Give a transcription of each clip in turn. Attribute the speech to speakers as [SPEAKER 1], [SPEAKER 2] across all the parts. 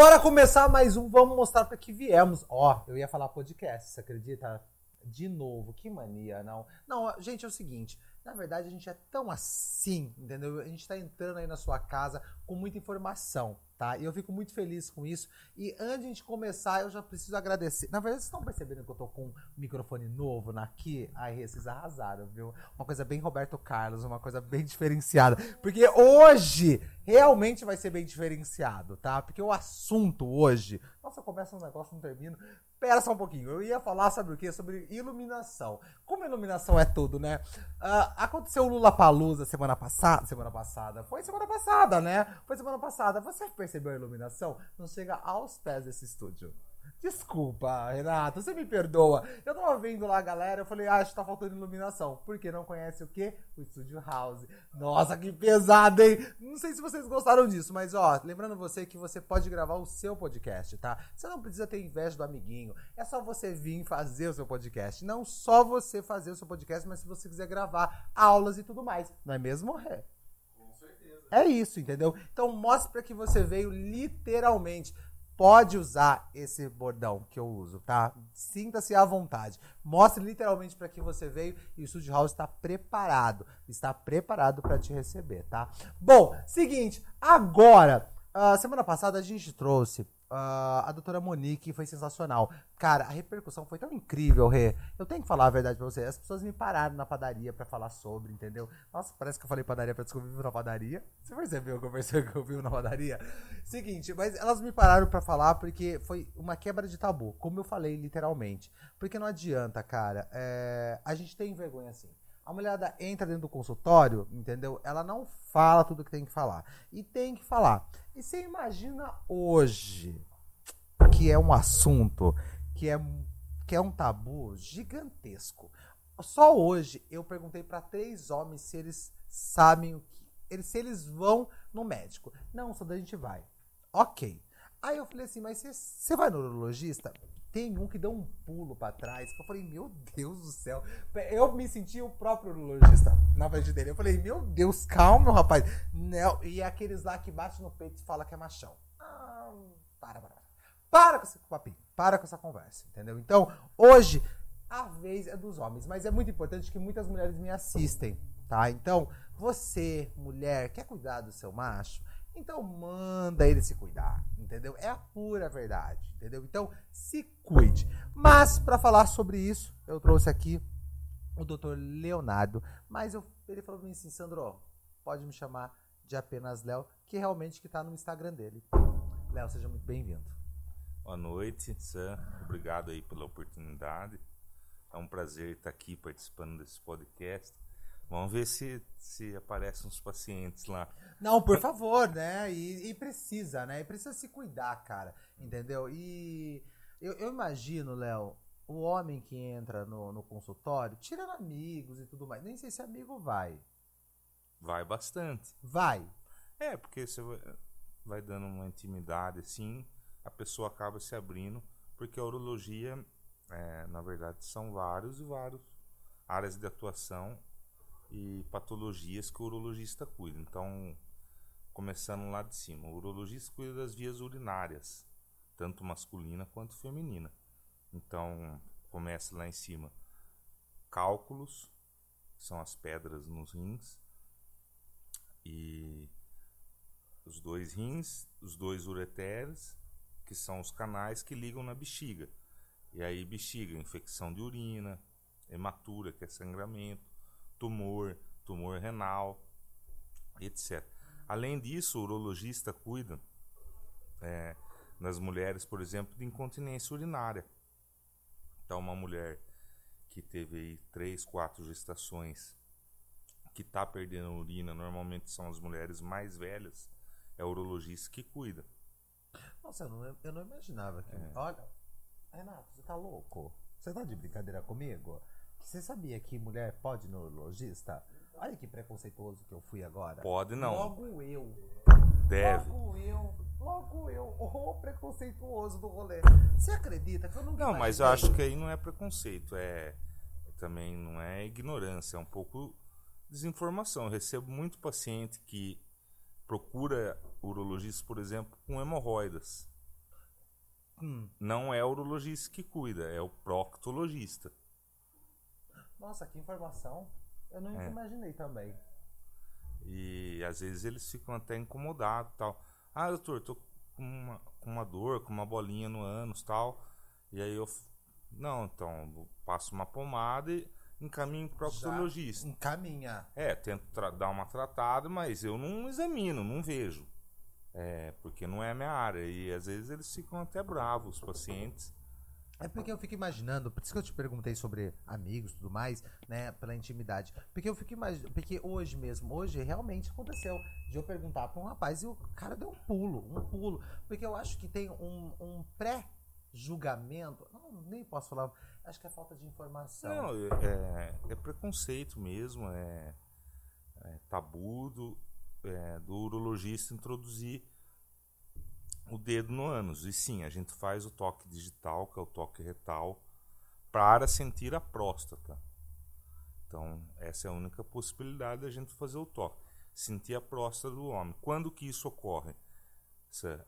[SPEAKER 1] Bora começar mais um. Vamos mostrar para que viemos. Ó, eu ia falar podcast, você acredita? De novo, que mania, não. Não, gente, é o seguinte. Na verdade, a gente é tão assim, entendeu? A gente tá entrando aí na sua casa com muita informação, tá? E eu fico muito feliz com isso. E antes de a gente começar, eu já preciso agradecer. Na verdade, vocês estão percebendo que eu tô com um microfone novo aqui? Aí, vocês arrasaram, viu? Uma coisa bem Roberto Carlos, uma coisa bem diferenciada. Porque hoje realmente vai ser bem diferenciado, tá? Porque o assunto hoje. Nossa, começa um negócio, não termino. Pera só um pouquinho. Eu ia falar, sabe o quê? Sobre iluminação. Como iluminação é tudo, né? Uh, aconteceu o Lula Palusa semana passada. Semana passada. Foi semana passada, né? Foi semana passada. Você percebeu a iluminação? Não chega aos pés desse estúdio. Desculpa, Renato, você me perdoa. Eu tava vendo lá a galera, eu falei, ah, acho que tá faltando iluminação. Porque não conhece o quê? O Studio House. Nossa, que pesado, hein? Não sei se vocês gostaram disso, mas ó, lembrando você que você pode gravar o seu podcast, tá? Você não precisa ter inveja do amiguinho. É só você vir fazer o seu podcast. Não só você fazer o seu podcast, mas se você quiser gravar aulas e tudo mais. Não é mesmo, Ré?
[SPEAKER 2] Com certeza.
[SPEAKER 1] É isso, entendeu? Então mostre para que você veio literalmente pode usar esse bordão que eu uso, tá? Sinta-se à vontade. Mostre literalmente para que você veio e o Studio House está preparado. Está preparado para te receber, tá? Bom, seguinte, agora, uh, semana passada a gente trouxe Uh, a doutora Monique foi sensacional. Cara, a repercussão foi tão incrível, Rê. Eu tenho que falar a verdade pra você. As pessoas me pararam na padaria para falar sobre, entendeu? Nossa, parece que eu falei padaria pra descobrir na padaria. Você percebeu que eu percebi que eu vi na padaria? Seguinte, mas elas me pararam para falar porque foi uma quebra de tabu, como eu falei literalmente. Porque não adianta, cara. É... A gente tem vergonha assim. A mulherada entra dentro do consultório, entendeu? Ela não fala tudo que tem que falar. E tem que falar. E você imagina hoje, que é um assunto que é, que é um tabu gigantesco. Só hoje eu perguntei para três homens se eles sabem o que. Eles, se eles vão no médico. Não, só da gente vai. Ok. Aí eu falei assim, mas você vai no urologista? Tem um que deu um pulo para trás, que eu falei, meu Deus do céu. Eu me senti o próprio urologista na frente dele. Eu falei, meu Deus, calma, rapaz. Não. E aqueles lá que bate no peito e fala que é machão. Ah, para, para. Para com esse papinho. Para com essa conversa, entendeu? Então, hoje, a vez é dos homens. Mas é muito importante que muitas mulheres me assistem, tá? Então, você, mulher, quer cuidar do seu macho? Então manda ele se cuidar, entendeu? É a pura verdade, entendeu? Então se cuide. Mas para falar sobre isso, eu trouxe aqui o Dr. Leonardo, mas eu, ele falou para mim assim, Sandro, pode me chamar de apenas Léo, que realmente que tá no Instagram dele. Léo, seja muito bem-vindo.
[SPEAKER 2] Boa noite, Sam. Obrigado aí pela oportunidade. É um prazer estar aqui participando desse podcast. Vamos ver se, se aparecem uns pacientes lá.
[SPEAKER 1] Não, por favor, né? E, e, precisa, né? E precisa se cuidar, cara. Entendeu? E eu, eu imagino, Léo, o homem que entra no, no consultório, tirando amigos e tudo mais. Nem sei se amigo vai.
[SPEAKER 2] Vai bastante.
[SPEAKER 1] Vai.
[SPEAKER 2] É, porque você vai, vai dando uma intimidade assim, a pessoa acaba se abrindo, porque a urologia, é, na verdade, são vários e vários áreas de atuação e patologias que o urologista cuida. Então, começando lá de cima, o urologista cuida das vias urinárias, tanto masculina quanto feminina. Então, começa lá em cima. Cálculos, são as pedras nos rins, e os dois rins, os dois ureteres, que são os canais que ligam na bexiga. E aí, bexiga, infecção de urina, hematura, que é sangramento, tumor, tumor renal, etc. Além disso, o urologista cuida é, nas mulheres, por exemplo, de incontinência urinária. Então, uma mulher que teve aí três, quatro gestações, que está perdendo urina, normalmente são as mulheres mais velhas, é o urologista que cuida.
[SPEAKER 1] Nossa, eu não, eu não imaginava que. É. Olha, Renato, você tá louco? Você tá de brincadeira comigo? Você sabia que mulher pode ir no urologista? Olha que preconceituoso que eu fui agora.
[SPEAKER 2] Pode não.
[SPEAKER 1] Logo eu.
[SPEAKER 2] Deve.
[SPEAKER 1] Logo eu. Logo eu. O preconceituoso do rolê. Você acredita que eu
[SPEAKER 2] não Não, mas eu acho que aí não é preconceito. É. Também não é ignorância. É um pouco desinformação. Eu recebo muito paciente que procura urologista, por exemplo, com hemorroidas.
[SPEAKER 1] Hum.
[SPEAKER 2] Não é o urologista que cuida, é o proctologista.
[SPEAKER 1] Nossa, que informação. Eu nunca
[SPEAKER 2] É.
[SPEAKER 1] imaginei também.
[SPEAKER 2] E às vezes eles ficam até incomodados tal. Ah, doutor, tô com uma, com uma dor, com uma bolinha no ânus tal. E aí eu. Não, então, passo uma pomada e encaminho pro proctologista.
[SPEAKER 1] Encaminha.
[SPEAKER 2] É, tento dar uma tratada, mas eu não examino, não vejo. É, porque não é a minha área. E às vezes eles ficam até bravos, os pacientes.
[SPEAKER 1] É porque eu fico imaginando, por isso que eu te perguntei sobre amigos e tudo mais, né, pela intimidade. Porque eu fico imaginando, porque hoje mesmo, hoje realmente aconteceu de eu perguntar pra um rapaz e o cara deu um pulo, um pulo. Porque eu acho que tem um, um pré-julgamento, não, nem posso falar, acho que é falta de informação.
[SPEAKER 2] Não, é, é preconceito mesmo, é, é tabu do, é, do urologista introduzir o dedo no ânus. E sim, a gente faz o toque digital, que é o toque retal, para sentir a próstata. Então, essa é a única possibilidade da gente fazer o toque. Sentir a próstata do homem. Quando que isso ocorre?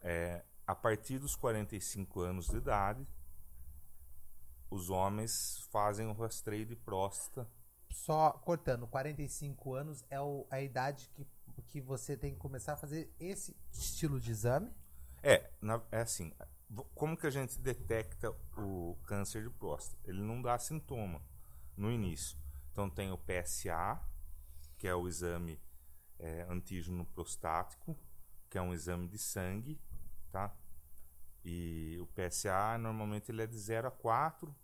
[SPEAKER 2] É a partir dos 45 anos de idade, os homens fazem o rastreio de próstata.
[SPEAKER 1] Só cortando, 45 anos é o- a idade que, que você tem que começar a fazer esse estilo de exame.
[SPEAKER 2] É, na- é assim, como que a gente detecta o câncer de próstata? Ele não dá sintoma no início. Então tem o PSA, que é o exame é, antígeno prostático, que é um exame de sangue, tá? E o PSA normalmente ele é de 0 a 4.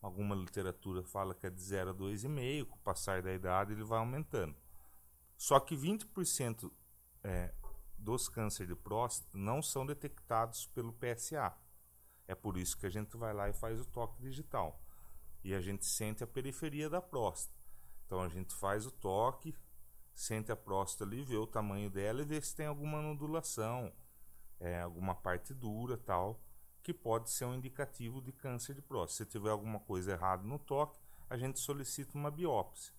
[SPEAKER 2] Alguma literatura fala que é de 0 a 2,5, com o passar da idade ele vai aumentando. Só que 20% é, dos cânceres de próstata não são detectados pelo PSA. É por isso que a gente vai lá e faz o toque digital. E a gente sente a periferia da próstata. Então a gente faz o toque, sente a próstata ali, vê o tamanho dela e vê se tem alguma nodulação, é, alguma parte dura tal, que pode ser um indicativo de câncer de próstata. Se tiver alguma coisa errada no toque, a gente solicita uma biópsia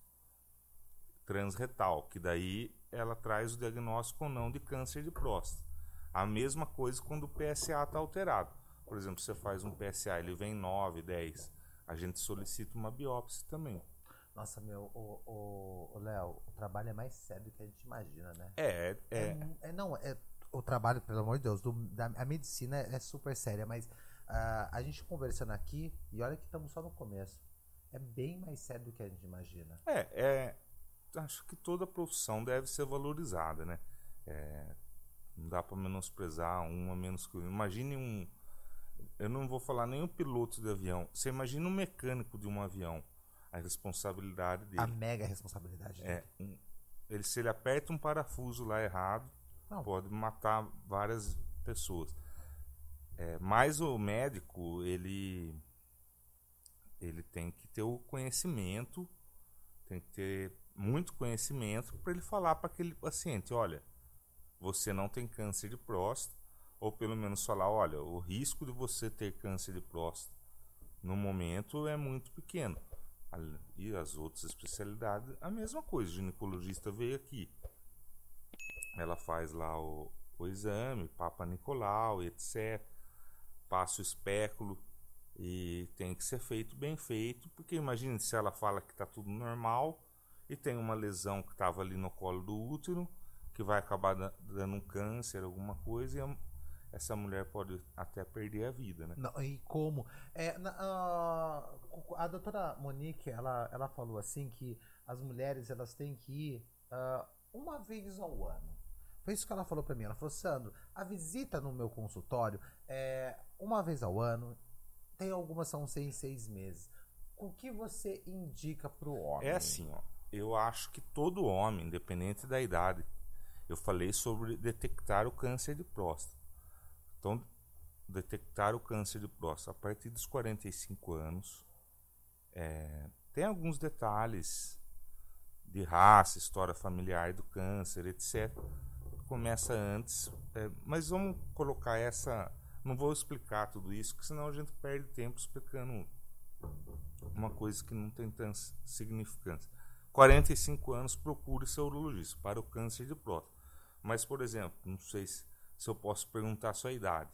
[SPEAKER 2] transretal, que daí ela traz o diagnóstico ou não de câncer de próstata. A mesma coisa quando o PSA está alterado. Por exemplo, você faz um PSA, ele vem 9, 10, a gente solicita uma biópsia também.
[SPEAKER 1] Nossa, meu, o, o, o Léo, o trabalho é mais sério do que a gente imagina, né?
[SPEAKER 2] É, é,
[SPEAKER 1] mu- é, não, é o trabalho, pelo amor de Deus, do- da, a medicina é, é super séria, mas ah, a gente conversando aqui, e olha que estamos só no começo, é bem mais sério do que a gente imagina.
[SPEAKER 2] é, é, acho que toda profissão deve ser valorizada, né? É, não dá para menosprezar uma menos que. Imagine um, eu não vou falar nem o piloto de avião. Você imagina um mecânico de um avião, a responsabilidade dele.
[SPEAKER 1] A mega responsabilidade.
[SPEAKER 2] É,
[SPEAKER 1] dele.
[SPEAKER 2] um- ele, se ele aperta um parafuso lá errado,
[SPEAKER 1] Não.
[SPEAKER 2] pode matar várias pessoas. É, mas o médico, ele, ele tem que ter o conhecimento, tem que ter muito conhecimento para ele falar para aquele paciente, olha, você não tem câncer de próstata, ou pelo menos falar, olha, o risco de você ter câncer de próstata no momento é muito pequeno. E as outras especialidades, a mesma coisa. O ginecologista veio aqui. Ela faz lá o, o exame, Papa Nicolau, etc. Passa o espéculo e tem que ser feito bem feito, porque imagine se ela fala que está tudo normal e tem uma lesão que estava ali no colo do útero, que vai acabar da- dando um câncer, alguma coisa, e essa mulher pode até perder a vida, né?
[SPEAKER 1] Não, e como? É, na- a, a doutora Monique, ela, ela falou assim que as mulheres elas têm que ir ah, uma vez ao ano. Foi isso que ela falou pra mim. Ela falou, Sandro, a visita no meu consultório é uma vez ao ano. Tem algumas são seis, seis meses. O que você indica pro homem?
[SPEAKER 2] É assim, ó. Eu acho que todo homem, independente da idade, eu falei sobre detectar o câncer de próstata. Então, detectar o câncer de próstata a partir dos 45 anos. é, tem alguns detalhes de raça, história familiar do câncer, etc. Começa antes, é, mas vamos colocar essa. Não vou explicar tudo isso, porque senão a gente perde tempo explicando uma coisa que não tem tanta significância. 45 anos, procure seu urologista para o câncer de próstata. Mas, por exemplo, não sei se, se eu posso perguntar a sua idade.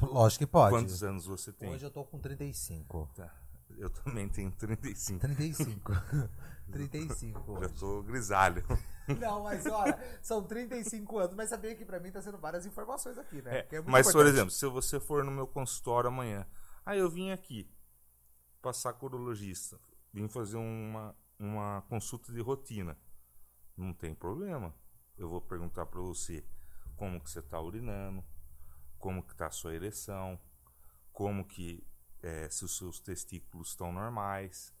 [SPEAKER 1] Lógico que pode.
[SPEAKER 2] Quantos anos você tem?
[SPEAKER 1] Hoje eu tô com 35.
[SPEAKER 2] Tá. Eu também tenho 35.
[SPEAKER 1] 35. 35
[SPEAKER 2] Já
[SPEAKER 1] hoje.
[SPEAKER 2] tô grisalho.
[SPEAKER 1] Não, mas olha, são 35 anos. Mas sabia que pra mim tá sendo várias informações aqui, né?
[SPEAKER 2] É,
[SPEAKER 1] é muito
[SPEAKER 2] mas, por
[SPEAKER 1] importante.
[SPEAKER 2] exemplo, se você for no meu consultório amanhã, aí eu vim aqui passar com o urologista, vim fazer uma, uma consulta de rotina. Não tem problema. Eu vou perguntar para você como que você está urinando, como que está a sua ereção, como que é, se os seus testículos estão normais.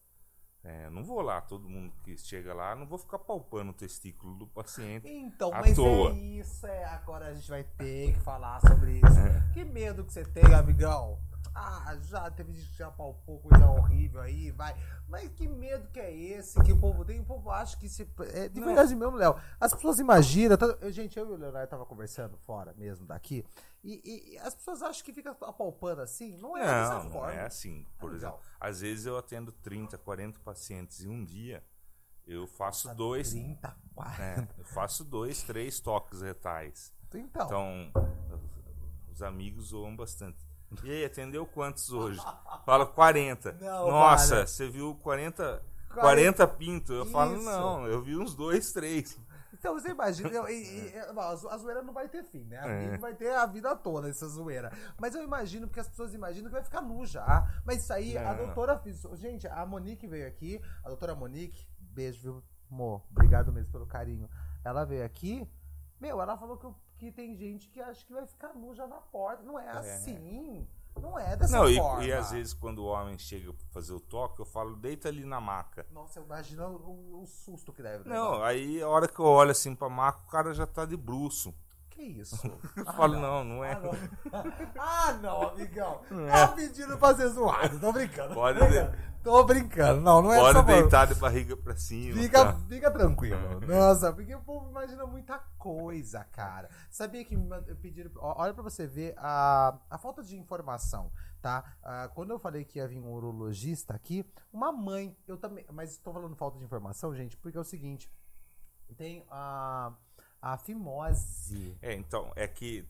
[SPEAKER 2] É, não vou lá, todo mundo que chega lá, não vou ficar palpando o testículo do paciente.
[SPEAKER 1] Então,
[SPEAKER 2] à
[SPEAKER 1] mas
[SPEAKER 2] toa.
[SPEAKER 1] é isso, é. Agora a gente vai ter que falar sobre isso.
[SPEAKER 2] É.
[SPEAKER 1] Que medo que você tem, amigão. Ah, já teve gente que já palpou coisa horrível aí, vai. Mas que medo que é esse que o povo tem? O povo acha que se. É, de
[SPEAKER 2] Não.
[SPEAKER 1] verdade mesmo, Léo. As pessoas imaginam. tá- eu- gente, eu e o Leonardo tava conversando fora mesmo daqui. E, e- e as pessoas acham que fica apalpando assim. Não é dessa
[SPEAKER 2] Não, não
[SPEAKER 1] forma.
[SPEAKER 2] é assim. Por
[SPEAKER 1] legal.
[SPEAKER 2] exemplo, às vezes eu atendo 30, 40 pacientes em um dia. Eu faço dois.
[SPEAKER 1] 30, 40.
[SPEAKER 2] é, eu faço dois, três toques retais.
[SPEAKER 1] Então.
[SPEAKER 2] Então, os amigos zoam bastante. E aí, atendeu quantos hoje? Fala 40.
[SPEAKER 1] Não,
[SPEAKER 2] Nossa,
[SPEAKER 1] para.
[SPEAKER 2] você viu 40,
[SPEAKER 1] 40
[SPEAKER 2] 40 pinto. Eu falo,
[SPEAKER 1] Isso.
[SPEAKER 2] não, eu vi uns dois, três.
[SPEAKER 1] Então você imagina, eu- e- e- bom, a zo- a zoeira não vai ter fim, né? A
[SPEAKER 2] É.
[SPEAKER 1] vai ter a vida toda essa zoeira. Mas eu imagino, porque as pessoas imaginam que vai ficar nu já. Mas isso aí, a
[SPEAKER 2] Não.
[SPEAKER 1] doutora fez. Gente, a Monique veio aqui, a doutora Monique, beijo, viu, amor? Obrigado mesmo pelo carinho. Ela veio aqui, meu, ela falou que, eu- que tem gente que acha que vai ficar nu já na porta. Não é, assim. Não é dessa
[SPEAKER 2] Não, e,
[SPEAKER 1] forma.
[SPEAKER 2] e às vezes quando o homem chega pra fazer o toque, eu falo, deita ali na maca.
[SPEAKER 1] Nossa, eu imagino o, o susto que deve dar.
[SPEAKER 2] Não, aí a hora que eu olho assim pra maca, o cara já tá de bruço.
[SPEAKER 1] Que isso?
[SPEAKER 2] Eu falo, não, não é.
[SPEAKER 1] Ah, não. Ah, não, amigão.
[SPEAKER 2] Não
[SPEAKER 1] Tá
[SPEAKER 2] é.
[SPEAKER 1] pedindo pra ser zoado. Tô brincando.
[SPEAKER 2] Pode
[SPEAKER 1] tô brincando. Tô brincando. Não, não é
[SPEAKER 2] Pode
[SPEAKER 1] só
[SPEAKER 2] deitar de barriga pra cima.
[SPEAKER 1] Fica,
[SPEAKER 2] tá?
[SPEAKER 1] fica tranquilo. Nossa, porque o povo imagina muita coisa, cara. Sabia que pediram. Olha pra você ver a, a falta de informação, tá? Ah, quando eu falei que ia vir um urologista aqui, uma mãe, eu também. Mas estou falando falta de informação, gente, porque é o seguinte: tem a, a fimose.
[SPEAKER 2] É, então, é que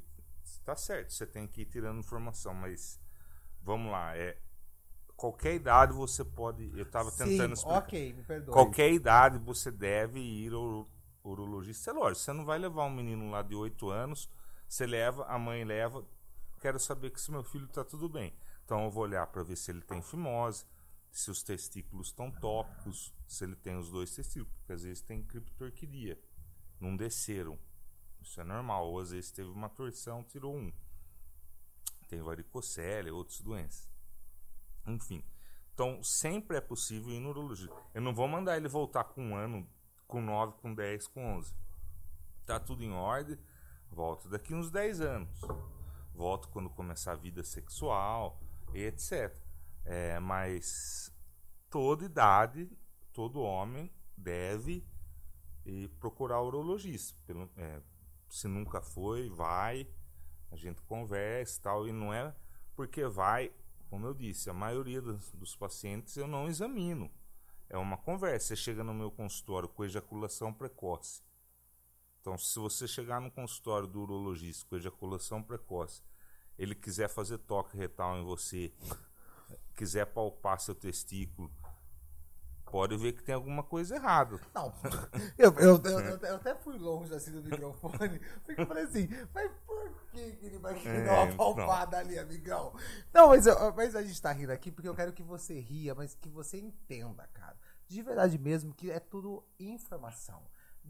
[SPEAKER 2] tá certo, você tem que ir tirando informação, mas vamos lá, é qualquer idade você pode, eu tava tentando explicar.
[SPEAKER 1] ok, me perdoe.
[SPEAKER 2] Qualquer idade você deve ir ao urologista. É lógico, você não vai levar um menino lá de 8 anos, você leva, a mãe leva, quero saber que se meu filho tá tudo bem. Então eu vou olhar para ver se ele tem fimose, se os testículos estão tópicos, se ele tem os dois testículos, porque às vezes tem criptorquidia, não desceram. Isso é normal, ou às vezes teve uma torção, tirou um. Tem varicocele, outras doenças. Enfim. Então, sempre é possível ir no urologista. Eu não vou mandar ele voltar com um ano, com 9, com 10, com 11. Tá tudo em ordem. Volto daqui uns 10 anos. Volto quando começar a vida sexual, e etc. É, mas toda idade, todo homem deve ir procurar o urologista. Pelo, é, se nunca foi, vai. A gente conversa e tal. E não é porque vai como eu disse, a maioria dos, dos pacientes eu não examino. É uma conversa. Você chega no meu consultório com ejaculação precoce. Então, se você chegar no consultório do urologista com ejaculação precoce, ele quiser fazer toque retal em você, quiser palpar seu testículo, pode ver que tem alguma coisa errada.
[SPEAKER 1] Não, eu, eu, eu, eu- até fui longe assim do microfone, porque eu falei assim, mas por que, que ele vai querer
[SPEAKER 2] É,
[SPEAKER 1] dar uma palpada ali, amigão? Não, mas, mas a gente tá rindo aqui porque eu quero que você ria, mas que você entenda, cara. De verdade mesmo, que é tudo informação.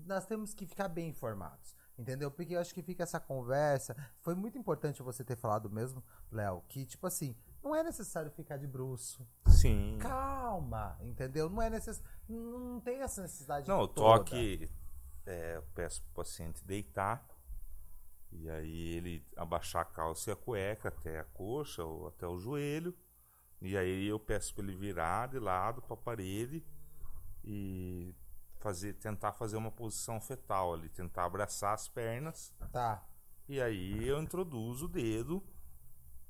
[SPEAKER 1] Nós temos que ficar bem informados. Entendeu? Porque eu acho que fica essa conversa. Foi muito importante você ter falado mesmo, Léo, que, tipo assim, não é necessário ficar de bruxo.
[SPEAKER 2] Sim.
[SPEAKER 1] Calma, entendeu? Não é necessário. Não tem essa necessidade
[SPEAKER 2] Não, o toque, é, eu peço pro paciente deitar e aí ele abaixar a calça e a cueca até a coxa ou até o joelho. E aí eu peço para ele virar de lado para a parede e fazer, tentar fazer uma posição fetal ali, tentar abraçar as pernas.
[SPEAKER 1] Tá.
[SPEAKER 2] E aí eu introduzo o dedo,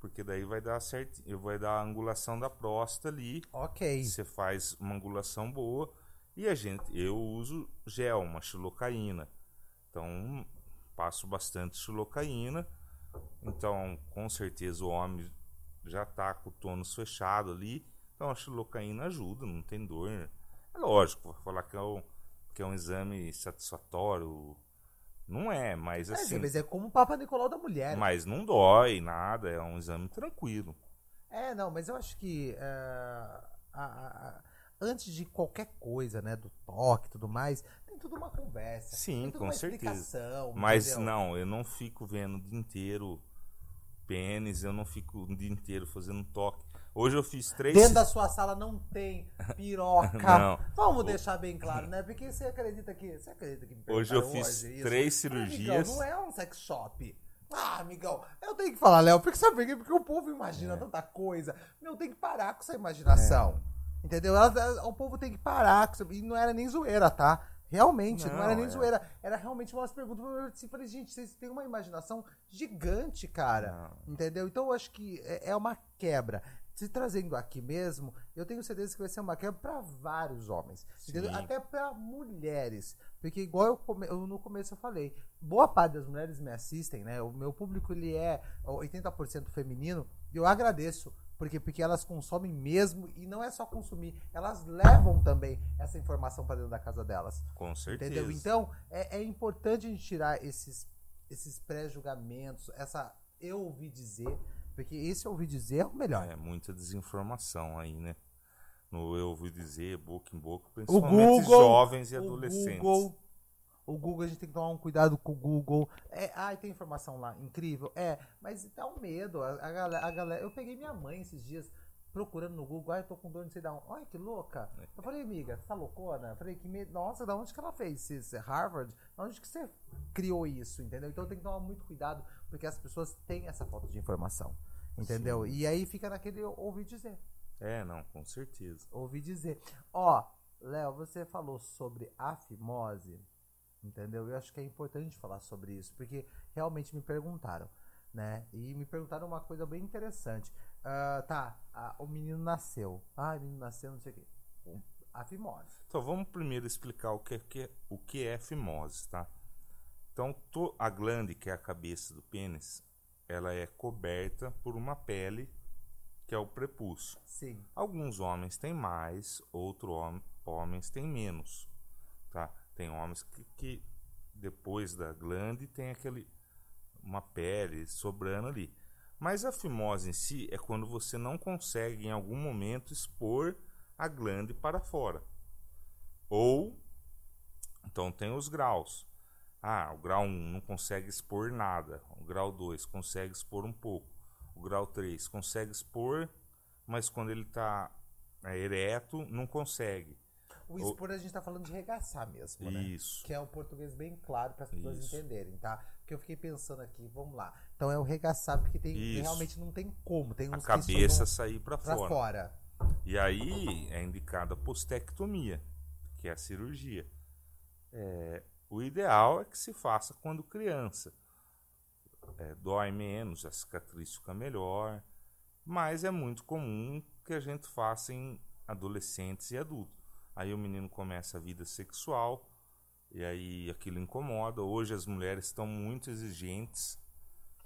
[SPEAKER 2] porque daí vai dar certo, eu vai dar a angulação da próstata ali.
[SPEAKER 1] Ok.
[SPEAKER 2] Você faz uma angulação boa e a gente, eu uso gel, uma xilocaína. Então passo bastante xilocaína Então, com certeza o homem já tá com o tônus fechado ali. Então a xilocaína ajuda, não tem dor. É lógico, vou falar que é um, que é um exame satisfatório. Não é, mas
[SPEAKER 1] É,
[SPEAKER 2] assim.
[SPEAKER 1] mas é como o Papa Nicolau da mulher.
[SPEAKER 2] Mas não dói nada, é um exame tranquilo.
[SPEAKER 1] É, não, mas eu acho que é, a- a- antes de qualquer coisa, né, do toque e tudo mais, tem tudo uma conversa.
[SPEAKER 2] Sim, com certeza. Mas
[SPEAKER 1] entendeu?
[SPEAKER 2] não, eu não fico vendo o dia inteiro pênis, eu não fico o dia inteiro fazendo toque. Hoje eu fiz três.
[SPEAKER 1] Dentro da sua sala não tem piroca.
[SPEAKER 2] Não.
[SPEAKER 1] Vamos deixar bem claro, né? Porque você acredita que. Você acredita que me
[SPEAKER 2] Hoje eu fiz
[SPEAKER 1] hoje isso?
[SPEAKER 2] três
[SPEAKER 1] Ah,
[SPEAKER 2] cirurgias.
[SPEAKER 1] Amigão, não é um sex shop. Ah, amigão, eu tenho que falar, Léo, porque sabe? Porque o povo imagina
[SPEAKER 2] É.
[SPEAKER 1] tanta coisa. Meu, tem que parar com essa imaginação. Entendeu? Ela- ela- o povo tem que parar com isso. E não era nem zoeira, tá? Realmente, não,
[SPEAKER 2] Não,
[SPEAKER 1] era nem
[SPEAKER 2] é.
[SPEAKER 1] zoeira. Era realmente umas perguntas. Eu assim, falei, gente, vocês têm uma imaginação gigante, cara. Entendeu? Então eu acho que é é uma quebra. Se trazendo aqui mesmo, eu tenho certeza que vai ser uma quebra para vários homens. Até para mulheres. Porque, igual eu, come- eu no começo eu falei, boa parte das mulheres me assistem, né? O meu público ele é 80% feminino. E eu agradeço. Porque, porque elas consomem mesmo, e não é só consumir, elas levam também essa informação para dentro da casa delas.
[SPEAKER 2] Com certeza.
[SPEAKER 1] Entendeu? Então, é, é importante a gente tirar esses, esses pré-julgamentos, essa eu ouvi dizer, porque esse eu ouvi dizer é o melhor.
[SPEAKER 2] É muita desinformação aí, né? No eu ouvi dizer, boca em boca,
[SPEAKER 1] O
[SPEAKER 2] principalmente
[SPEAKER 1] Google,
[SPEAKER 2] jovens e
[SPEAKER 1] o
[SPEAKER 2] adolescentes.
[SPEAKER 1] Google, o Google, a gente tem que tomar um cuidado com o Google. É, ai, tem informação lá, incrível. É, mas dá um medo. A, a galera, a galera- eu peguei minha mãe esses dias procurando no Google. Ai, eu tô com dor, não sei da onde. Ai, que louca. Eu falei, amiga, você tá loucona? Eu falei, que medo. Nossa, da onde que ela fez isso? É Harvard? Da onde que você criou isso? Entendeu? Então tem que tomar muito cuidado, porque as pessoas têm essa falta de informação. Entendeu? E aí fica naquele ouvir dizer
[SPEAKER 2] É, não, com certeza.
[SPEAKER 1] ouvi dizer. Ó, Léo, você falou sobre a fimose, entendeu? Eu acho que é importante falar sobre isso, porque realmente me perguntaram, né? E me perguntaram uma coisa bem interessante. Ah, tá, a- o menino nasceu. Ah, o menino nasceu, não sei o quê. A fimose.
[SPEAKER 2] Então vamos primeiro explicar o que é, que é- o que é fimose, tá? Então a glande, que é a cabeça do pênis, ela é coberta por uma pele que é o prepúcio.
[SPEAKER 1] Sim.
[SPEAKER 2] Alguns homens têm mais, outros hom- homens têm menos, tá? Tem homens que, que depois da glande tem aquele uma pele sobrando ali. Mas a fimose em si é quando você não consegue em algum momento expor a glande para fora. Ou então tem os graus. Ah, o grau 1 não consegue expor nada. O grau 2 consegue expor um pouco. O grau 3 consegue expor, mas quando ele está ereto, não consegue.
[SPEAKER 1] O expor a gente tá falando de regaçar mesmo, né?
[SPEAKER 2] Isso.
[SPEAKER 1] Que é um português bem claro para as pessoas
[SPEAKER 2] Isso.
[SPEAKER 1] entenderem, tá? Porque eu fiquei pensando aqui, vamos lá. Então é o regaçar, porque tem,
[SPEAKER 2] Isso.
[SPEAKER 1] realmente não tem como. Tem
[SPEAKER 2] A
[SPEAKER 1] uns que
[SPEAKER 2] cabeça sair para fora.
[SPEAKER 1] fora.
[SPEAKER 2] E aí é indicada a postectomia, que é a cirurgia. É, o ideal é que se faça quando criança. É, dói menos, a cicatriz fica melhor, mas é muito comum que a gente faça em adolescentes e adultos. Aí o menino começa a vida sexual e aí aquilo incomoda. Hoje as mulheres estão muito exigentes,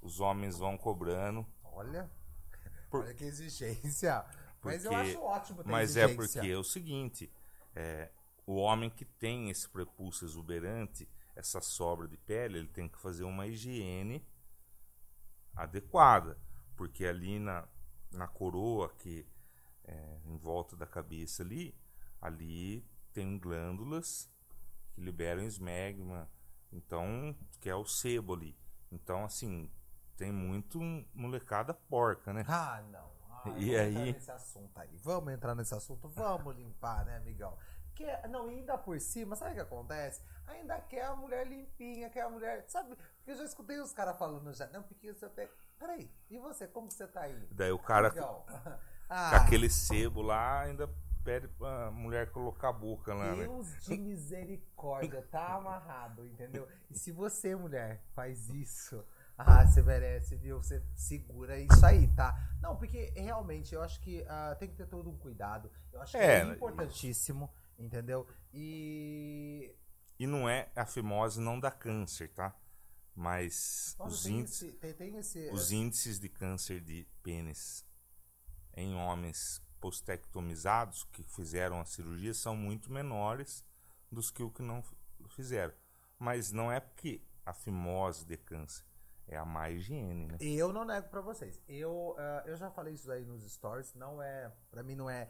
[SPEAKER 2] os homens vão cobrando.
[SPEAKER 1] Olha,
[SPEAKER 2] Por-
[SPEAKER 1] olha que exigência. Mas eu
[SPEAKER 2] Porque-
[SPEAKER 1] acho ótimo ter
[SPEAKER 2] Mas é
[SPEAKER 1] exigência.
[SPEAKER 2] porque é o seguinte, é, o homem que tem esse prepúcio exuberante, essa sobra de pele, ele tem que fazer uma higiene adequada, porque ali na, na coroa que é, em volta da cabeça ali, ali tem glândulas que liberam esmegma, então que é o sebo ali. Então assim tem muito molecada porca, né?
[SPEAKER 1] Ah, não. Ah,
[SPEAKER 2] E
[SPEAKER 1] vamos
[SPEAKER 2] aí?
[SPEAKER 1] entrar nesse assunto aí. Vamos entrar nesse assunto, vamos limpar, né, amigão? Que, não, e ainda por cima, sabe o que acontece? Ainda quer a mulher limpinha, quer a mulher. Sabe? Porque eu já escutei os caras falando já. Não, porque você pega. Peraí, e você? Como você tá aí?
[SPEAKER 2] Daí o cara
[SPEAKER 1] Ah,
[SPEAKER 2] aquele sebo lá, ainda pede pra mulher colocar a boca lá, né?
[SPEAKER 1] Deus de misericórdia, tá amarrado, entendeu? E se você, mulher, faz isso, ah, você merece, viu? Você segura isso aí, tá? Não, porque realmente eu acho que ah, tem que ter todo um cuidado. Eu acho que é,
[SPEAKER 2] É,
[SPEAKER 1] importantíssimo, entendeu? E.
[SPEAKER 2] E não é, a fimose não dá câncer, tá? Mas
[SPEAKER 1] Nossa,
[SPEAKER 2] os,
[SPEAKER 1] tem
[SPEAKER 2] índices,
[SPEAKER 1] esse- tem- tem esse-
[SPEAKER 2] os índices de câncer de pênis em homens postectomizados que fizeram a cirurgia são muito menores dos que o que não fizeram. Mas não é porque a fimose de câncer, é a má higiene, né?
[SPEAKER 1] Eu não nego pra vocês. Eu, ah, eu já falei isso aí nos stories. Não é. Pra mim, não é.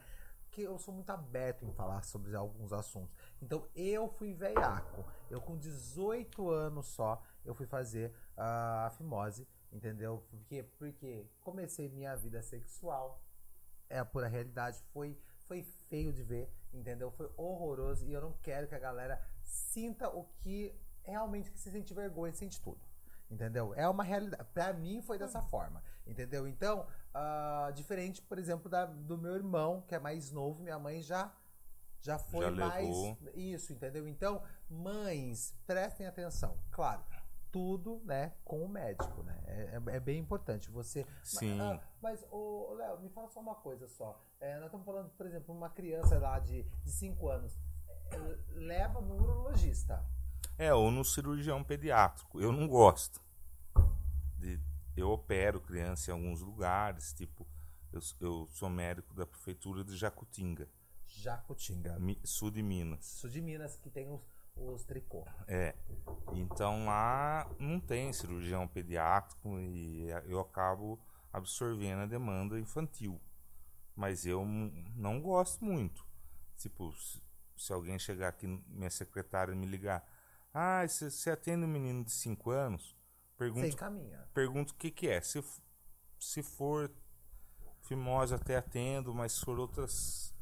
[SPEAKER 1] Porque eu sou muito aberto em falar sobre alguns assuntos. Então, eu fui veiaco. Eu, com 18 anos só, eu fui fazer ah, a fimose. Entendeu? Porque, porque comecei minha vida sexual. É a pura realidade. Foi, foi feio de ver. Entendeu? Foi horroroso. E eu não quero que a galera sinta o que realmente que se sente vergonha, sente tudo. Entendeu? É uma realidade. Pra mim foi dessa forma. Entendeu? Então, ah, diferente, por exemplo, da, do meu irmão, que é mais novo, minha mãe já já foi
[SPEAKER 2] Já
[SPEAKER 1] mais
[SPEAKER 2] levou.
[SPEAKER 1] isso, entendeu? Então, mães, prestem atenção. Claro, tudo, né, com o médico, né? É, é- é bem importante. Você.
[SPEAKER 2] Sim.
[SPEAKER 1] Mas, ah, mas ô, Léo, me fala só uma coisa só. É, nós estamos falando, por exemplo, uma criança lá de 5 anos. é, leva no urologista.
[SPEAKER 2] É, ou no cirurgião pediátrico. Eu não gosto. Eu opero criança em alguns lugares, tipo, eu, eu sou médico da prefeitura de Jacutinga,
[SPEAKER 1] Jacutinga.
[SPEAKER 2] Mi- sul de Minas.
[SPEAKER 1] Sul de Minas que tem os, os tricô.
[SPEAKER 2] É. Então lá não tem cirurgião pediátrico e eu acabo absorvendo a demanda infantil. Mas eu não gosto muito. Tipo, se, se alguém chegar aqui, minha secretária me ligar, ah, você você atende um menino de 5 anos?
[SPEAKER 1] Você
[SPEAKER 2] Pergunto,
[SPEAKER 1] encaminha.
[SPEAKER 2] pergunto o que, que é. Se, se for fimose, até atendo, mas se for outras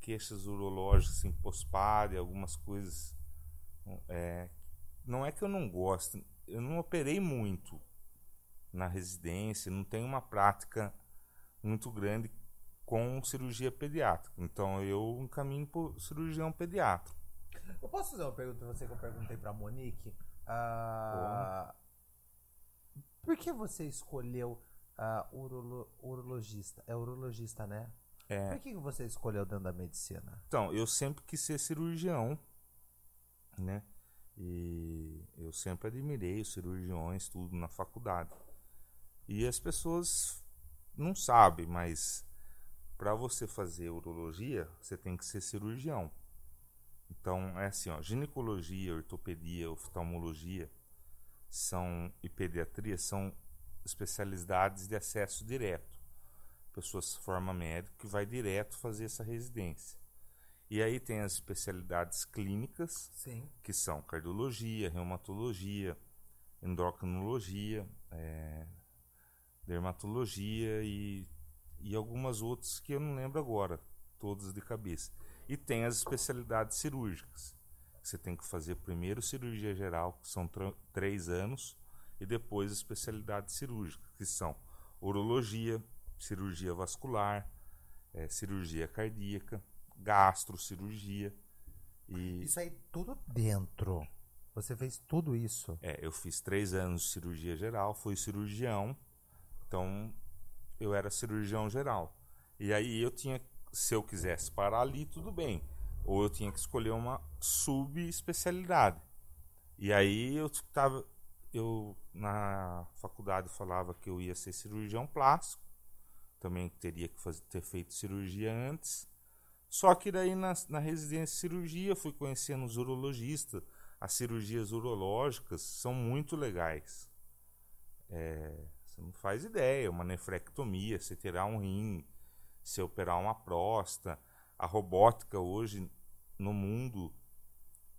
[SPEAKER 2] queixas urológicas, assim, pospária, algumas coisas. é, não é que eu não gosto, eu não operei muito na residência, não tenho uma prática muito grande com cirurgia pediátrica. Então eu encaminho para cirurgião pediátrico.
[SPEAKER 1] Eu posso fazer uma pergunta pra você que eu perguntei pra Monique? Ah, por que você escolheu ah, urolo- urologista? É urologista, né?
[SPEAKER 2] É.
[SPEAKER 1] Por que que você escolheu dentro da medicina?
[SPEAKER 2] Então, eu sempre quis ser cirurgião, né? E eu sempre admirei os cirurgiões, tudo na faculdade. E as pessoas não sabem, mas para você fazer urologia, você tem que ser cirurgião. Então, é assim, ó, ginecologia, ortopedia, oftalmologia são e pediatria são especialidades de acesso direto. A pessoa se forma médico que vai direto fazer essa residência. E aí tem as especialidades clínicas,
[SPEAKER 1] Sim.
[SPEAKER 2] que são cardiologia, reumatologia, endocrinologia, é, dermatologia e, e algumas outras que eu não lembro agora, todas de cabeça. E tem as especialidades cirúrgicas. Você tem que fazer primeiro cirurgia geral, que são tr- três anos, e depois especialidades cirúrgicas, que são urologia, cirurgia vascular, eh, cirurgia cardíaca, gastrocirurgia. E
[SPEAKER 1] Isso aí tudo dentro. Você fez tudo isso.
[SPEAKER 2] é, eu fiz três anos de cirurgia geral, fui cirurgião, então eu era cirurgião geral. E aí eu tinha, se eu quisesse parar ali, tudo bem. Ou eu tinha que escolher uma subespecialidade. E aí eu tava, eu na faculdade falava que eu ia ser cirurgião plástico, também teria que fazer, ter feito cirurgia antes. Só que daí na, na residência de cirurgia fui conhecendo os urologistas. As cirurgias urológicas são muito legais. É, você não faz ideia, uma nefrectomia, você tirar um rim, você operar uma próstata. A robótica hoje no mundo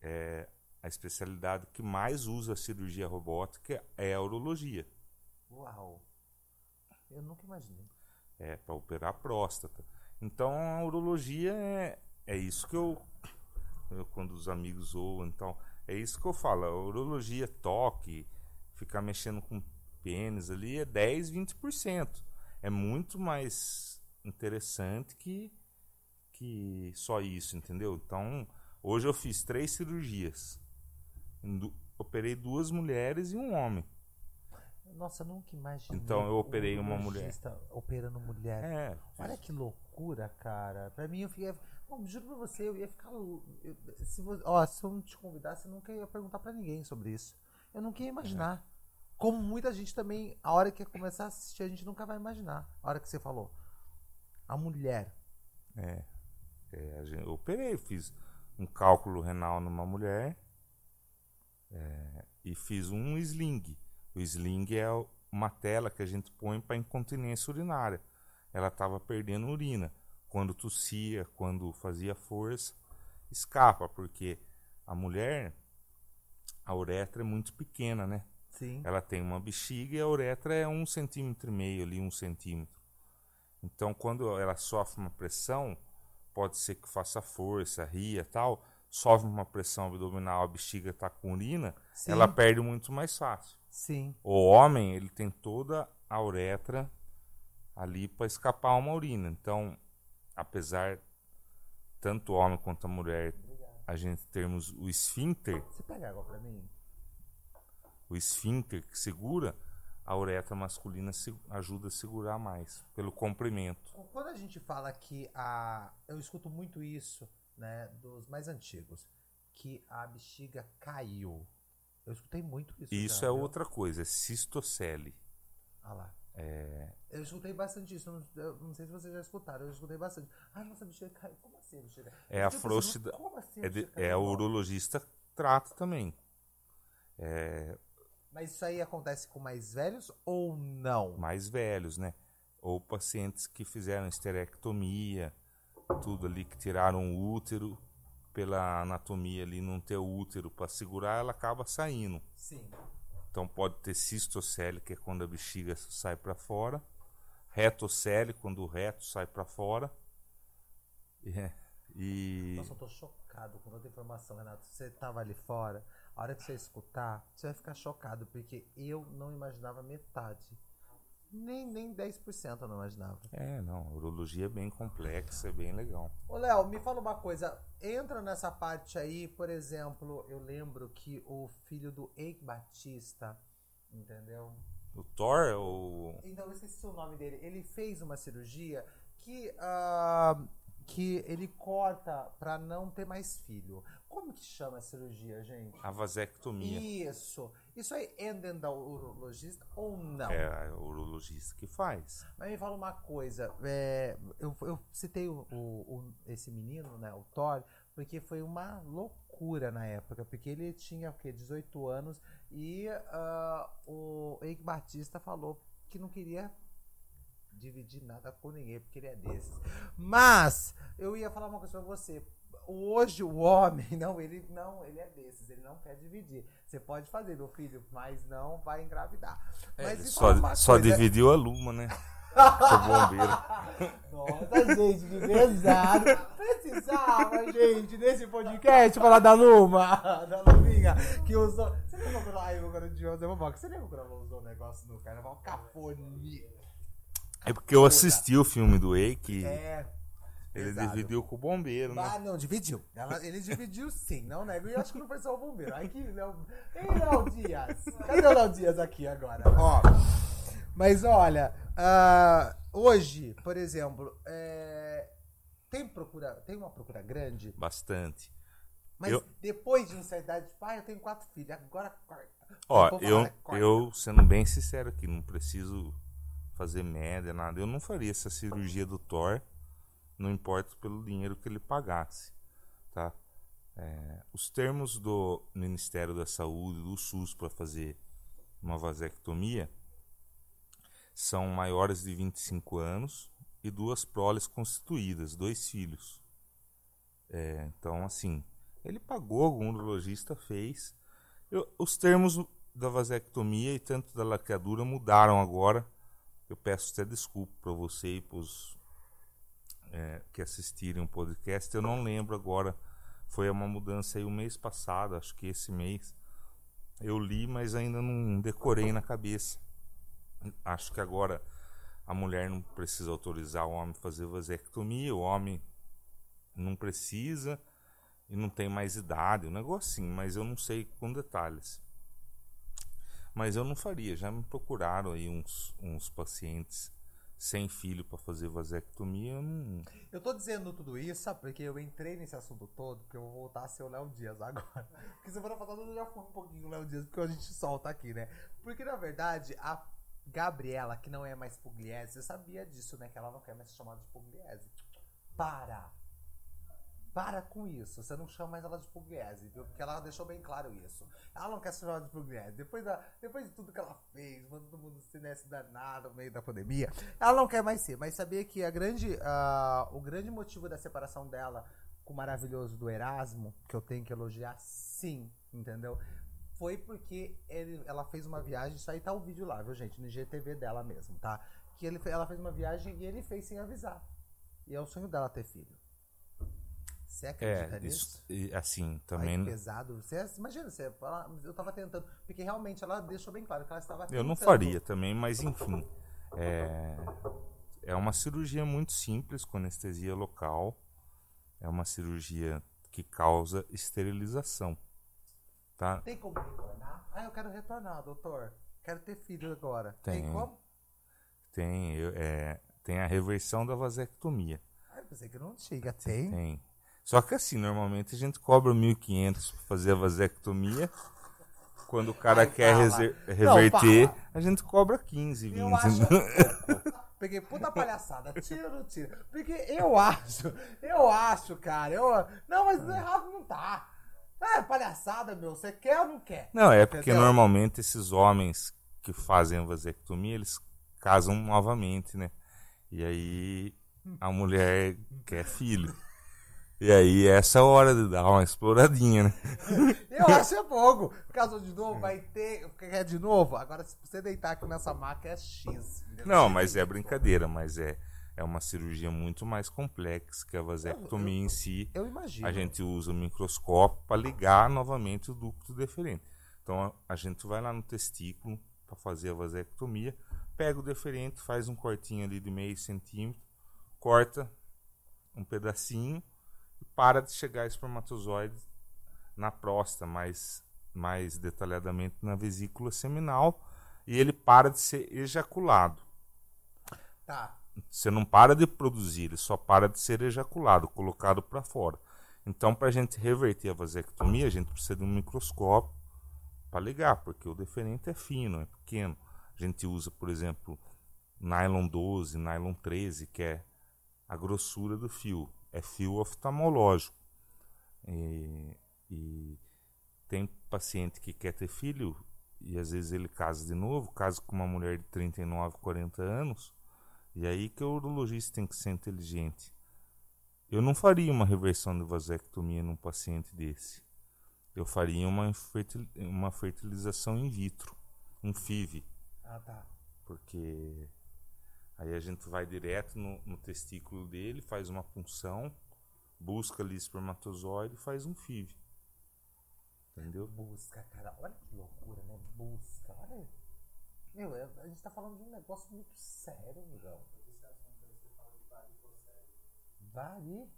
[SPEAKER 2] é a especialidade que mais usa a cirurgia robótica é a urologia.
[SPEAKER 1] Uau. Eu nunca imaginei.
[SPEAKER 2] é, para operar a próstata. Então a urologia é, é isso que eu, eu- quando os amigos zoam, então é isso que eu falo. A urologia, toque, ficar mexendo com pênis ali é 10, 20%. É muito mais interessante que, que só isso, entendeu? Então hoje eu fiz três cirurgias. Operei duas mulheres e um homem.
[SPEAKER 1] Nossa, eu nunca imaginei.
[SPEAKER 2] Então, eu
[SPEAKER 1] um
[SPEAKER 2] operei uma
[SPEAKER 1] urologista Operando mulher.
[SPEAKER 2] É,
[SPEAKER 1] Olha que loucura, cara. Pra mim, eu fiquei. Não, juro pra você, eu ia ficar. eu- se, você, ó, se eu não te convidasse, eu nunca ia perguntar pra ninguém sobre isso. Eu nunca ia imaginar. Como muita gente também, a hora que começar a assistir, a gente nunca vai imaginar. A hora que você falou. A mulher.
[SPEAKER 2] É. é eu operei, fiz um cálculo renal numa mulher é, e fiz um sling. O sling é uma tela que a gente põe para incontinência urinária. Ela estava perdendo urina. Quando tossia, quando fazia força, escapa, porque a mulher, a uretra é muito pequena, né?
[SPEAKER 1] Sim.
[SPEAKER 2] Ela tem uma bexiga e a uretra é um centímetro e meio ali, um centímetro. Então, quando ela sofre uma pressão, pode ser que faça força, ria tal, sofre uma pressão abdominal, a bexiga está com urina, Sim. ela perde muito mais fácil.
[SPEAKER 1] Sim.
[SPEAKER 2] O homem, ele tem toda a uretra ali para escapar uma urina. Então, apesar tanto o homem quanto a mulher a gente termos o esfíncter.
[SPEAKER 1] Você pega água para mim?
[SPEAKER 2] O esfíncter que segura, a uretra masculina se, ajuda a segurar mais pelo comprimento.
[SPEAKER 1] Quando a gente fala que a eu escuto muito isso, né, dos mais antigos, que a bexiga caiu. Eu escutei muito isso.
[SPEAKER 2] Isso
[SPEAKER 1] já,
[SPEAKER 2] é
[SPEAKER 1] viu?
[SPEAKER 2] outra coisa, é cistocele.
[SPEAKER 1] Ah lá.
[SPEAKER 2] É...
[SPEAKER 1] Eu escutei bastante isso. Não, eu não sei se vocês já escutaram. Eu escutei bastante. Ai, nossa, bexiga caiu. Como assim, bexiga?
[SPEAKER 2] É a frouxidão.
[SPEAKER 1] Como assim?
[SPEAKER 2] É, de, é o urologista trata também. É...
[SPEAKER 1] Mas isso aí acontece com mais velhos ou não?
[SPEAKER 2] Mais velhos, né? Ou pacientes que fizeram esterectomia, tudo ali, que tiraram o útero pela anatomia ali, não ter o útero para segurar, ela acaba saindo.
[SPEAKER 1] Sim.
[SPEAKER 2] Então pode ter cistocele, que é quando a bexiga sai para fora, retocele, quando o reto sai para fora. É, e...
[SPEAKER 1] Nossa, eu tô chocado com tanta informação, Renato. Você tava ali fora, a hora que você escutar, você vai ficar chocado, porque eu não imaginava metade. Nem, nem 10% eu não imaginava.
[SPEAKER 2] É, não, urologia é bem complexa, é bem legal.
[SPEAKER 1] Ô, Léo, me fala uma coisa. Entra nessa parte aí, por exemplo, eu lembro que o filho do Eike Batista, entendeu?
[SPEAKER 2] O Thor, o.
[SPEAKER 1] Então, eu esqueci o nome dele. Ele fez uma cirurgia que. Uh, que ele corta para não ter mais filho. Como que chama a cirurgia, gente?
[SPEAKER 2] A vasectomia.
[SPEAKER 1] Isso. Isso aí é dentro da urologista ou não?
[SPEAKER 2] É a urologista que faz.
[SPEAKER 1] Mas me fala uma coisa. É, eu, eu, citei o, o, esse menino, né, o Thor, porque foi uma loucura na época. Porque ele tinha o quê? 18 anos e uh, o Eike Batista falou que não queria dividir nada com ninguém, porque ele é desses. Mas eu ia falar uma coisa pra você. Hoje o homem, não, ele não, ele é desses, ele não quer dividir. Você pode fazer, meu filho, mas não vai engravidar.
[SPEAKER 2] É,
[SPEAKER 1] mas
[SPEAKER 2] só, só dividiu a Luma, né?
[SPEAKER 1] Nossa, gente, que pesado. Precisava, gente, nesse podcast falar da Luma, da Luminha, que usou. Você lembra quando. Eu quero de José Você lembra quando ela usou o negócio no carnaval? Cafonia.
[SPEAKER 2] É porque eu assisti o filme do Eike.
[SPEAKER 1] É.
[SPEAKER 2] Ele
[SPEAKER 1] pesado.
[SPEAKER 2] dividiu com o bombeiro, né?
[SPEAKER 1] Ah, não, dividiu. Ela, ele dividiu sim, não nego. E eu acho que não foi só o bombeiro. Aí que Léo. Ei, Léo Dias. Cadê o Léo Dias aqui agora? Ó. Mas olha, uh, hoje, por exemplo, é, tem procura, tem uma procura grande.
[SPEAKER 2] Bastante.
[SPEAKER 1] Mas
[SPEAKER 2] Eu-
[SPEAKER 1] depois de uma certa idade, pai, eu tenho quatro filhos, agora corta.
[SPEAKER 2] Ó, eu,
[SPEAKER 1] corta.
[SPEAKER 2] eu, sendo bem sincero aqui, não preciso fazer média, nada. Eu não faria essa cirurgia do Thor, não importa pelo dinheiro que ele pagasse, tá? É, os termos do Ministério da Saúde, do SUS, para fazer uma vasectomia são maiores de 25 anos e duas proles constituídas, dois filhos. É, então, assim, ele pagou, algum urologista fez. Eu- os termos da vasectomia e tanto da laqueadura mudaram agora. Eu peço até desculpa para você e para os que assistirem o podcast. Eu não lembro agora. Foi uma mudança aí o mês passado, acho que esse mês. Eu li, mas ainda não decorei na cabeça. Acho que agora a mulher não precisa autorizar o homem a fazer vasectomia, o homem não precisa e não tem mais idade, um assim, mas eu não sei com detalhes. Mas eu não faria, já me procuraram aí uns, uns pacientes sem filho para fazer vasectomia, eu não.
[SPEAKER 1] Eu tô dizendo tudo isso, sabe? Porque eu entrei nesse assunto todo, porque eu vou voltar a ser o Léo Dias agora. Porque semana passada eu já fui um pouquinho o Léo Dias, porque a gente solta aqui, né? Porque na verdade, a Gabriela, que não é mais Pugliese, eu sabia disso, né? Que ela não quer mais ser chamada de Pugliese. Para! Para com isso. Você não chama mais ela de Pugliese, viu? Porque ela deixou bem claro isso. Ela não quer ser chamada de Pugliese. Depois, da, depois de tudo que ela fez, mano, todo mundo se nesse danado no meio da pandemia, ela não quer mais ser. Mas sabia que a grande, uh, o grande motivo da separação dela com o maravilhoso do Erasmo, que eu tenho que elogiar, sim, entendeu? Foi porque ele, ela fez uma viagem, isso aí tá o vídeo lá, viu, gente? No IGTV dela mesmo, tá? Que ele, ela fez uma viagem e ele fez sem avisar. E é o sonho dela ter filho. Você acredita
[SPEAKER 2] É,
[SPEAKER 1] nisso?
[SPEAKER 2] isso, assim,
[SPEAKER 1] Ai,
[SPEAKER 2] também.
[SPEAKER 1] que pesado. Você, imagina, você fala, eu tava tentando. Porque realmente ela deixou bem claro que ela estava
[SPEAKER 2] Eu não
[SPEAKER 1] tentando.
[SPEAKER 2] faria também, mas enfim. É, é uma cirurgia muito simples, com anestesia local. É uma cirurgia que causa esterilização. Tá?
[SPEAKER 1] Tem como retornar? Ah, eu quero retornar, doutor. Quero ter filho agora.
[SPEAKER 2] Tem.
[SPEAKER 1] como?
[SPEAKER 2] Tem, é, tem a reversão da vasectomia.
[SPEAKER 1] Ah, eu pensei que não tinha. Tem?
[SPEAKER 2] Tem. Só que assim, normalmente a gente cobra 1.500 para fazer a vasectomia. Quando o cara
[SPEAKER 1] Ai,
[SPEAKER 2] quer reser-
[SPEAKER 1] Não,
[SPEAKER 2] reverter,
[SPEAKER 1] fala.
[SPEAKER 2] a gente cobra 15, 20.
[SPEAKER 1] Eu acho. Peguei puta palhaçada. Tira ou não tira? Porque eu acho, eu acho, cara. Eu, não, mas errado não tá. É palhaçada, meu. Você quer ou não quer?
[SPEAKER 2] Não, é porque
[SPEAKER 1] Entendeu?
[SPEAKER 2] normalmente esses homens que fazem a vasectomia, eles casam novamente, né? E aí a mulher quer filho. E aí essa é a hora de dar uma exploradinha, né?
[SPEAKER 1] Eu acho é pouco. Casou de novo, vai ter. Quer de novo? Agora, se você deitar aqui nessa maca, é X.
[SPEAKER 2] Não, mas é brincadeira, mas é, é uma cirurgia muito mais complexa que a vasectomia em si.
[SPEAKER 1] Eu imagino.
[SPEAKER 2] A gente usa o microscópio para ligar novamente o ducto deferente. Então a, a gente vai lá no testículo para fazer a vasectomia, pega o deferente, faz um cortinho ali de meio centímetro, corta um pedacinho e para de chegar espermatozoide na próstata, mais, mais detalhadamente na vesícula seminal, e ele para de ser ejaculado.
[SPEAKER 1] Tá.
[SPEAKER 2] Você não para de produzir, ele só para de ser ejaculado, colocado para fora. Então, para a gente reverter a vasectomia, a gente precisa de um microscópio para ligar, porque o deferente é fino, é pequeno. A gente usa, por exemplo, nylon 12, nylon 13, que é a grossura do fio. É fio oftalmológico. E, e tem paciente que quer ter filho e às vezes ele casa de novo, casa com uma mulher de 39, 40 anos. E aí que o urologista tem que ser inteligente. Eu não faria uma reversão de vasectomia num paciente desse. Eu faria uma, fertil- uma fertilização in vitro, um FIV,
[SPEAKER 1] Ah, tá.
[SPEAKER 2] porque aí a gente vai direto no, no testículo dele, faz uma punção, busca ali espermatozoide e faz um FIV. Entendeu?
[SPEAKER 1] Busca, cara. Olha que loucura, né? Busca. Olha. Meu, é- a gente tá falando de um negócio muito sério, amigão. Vari?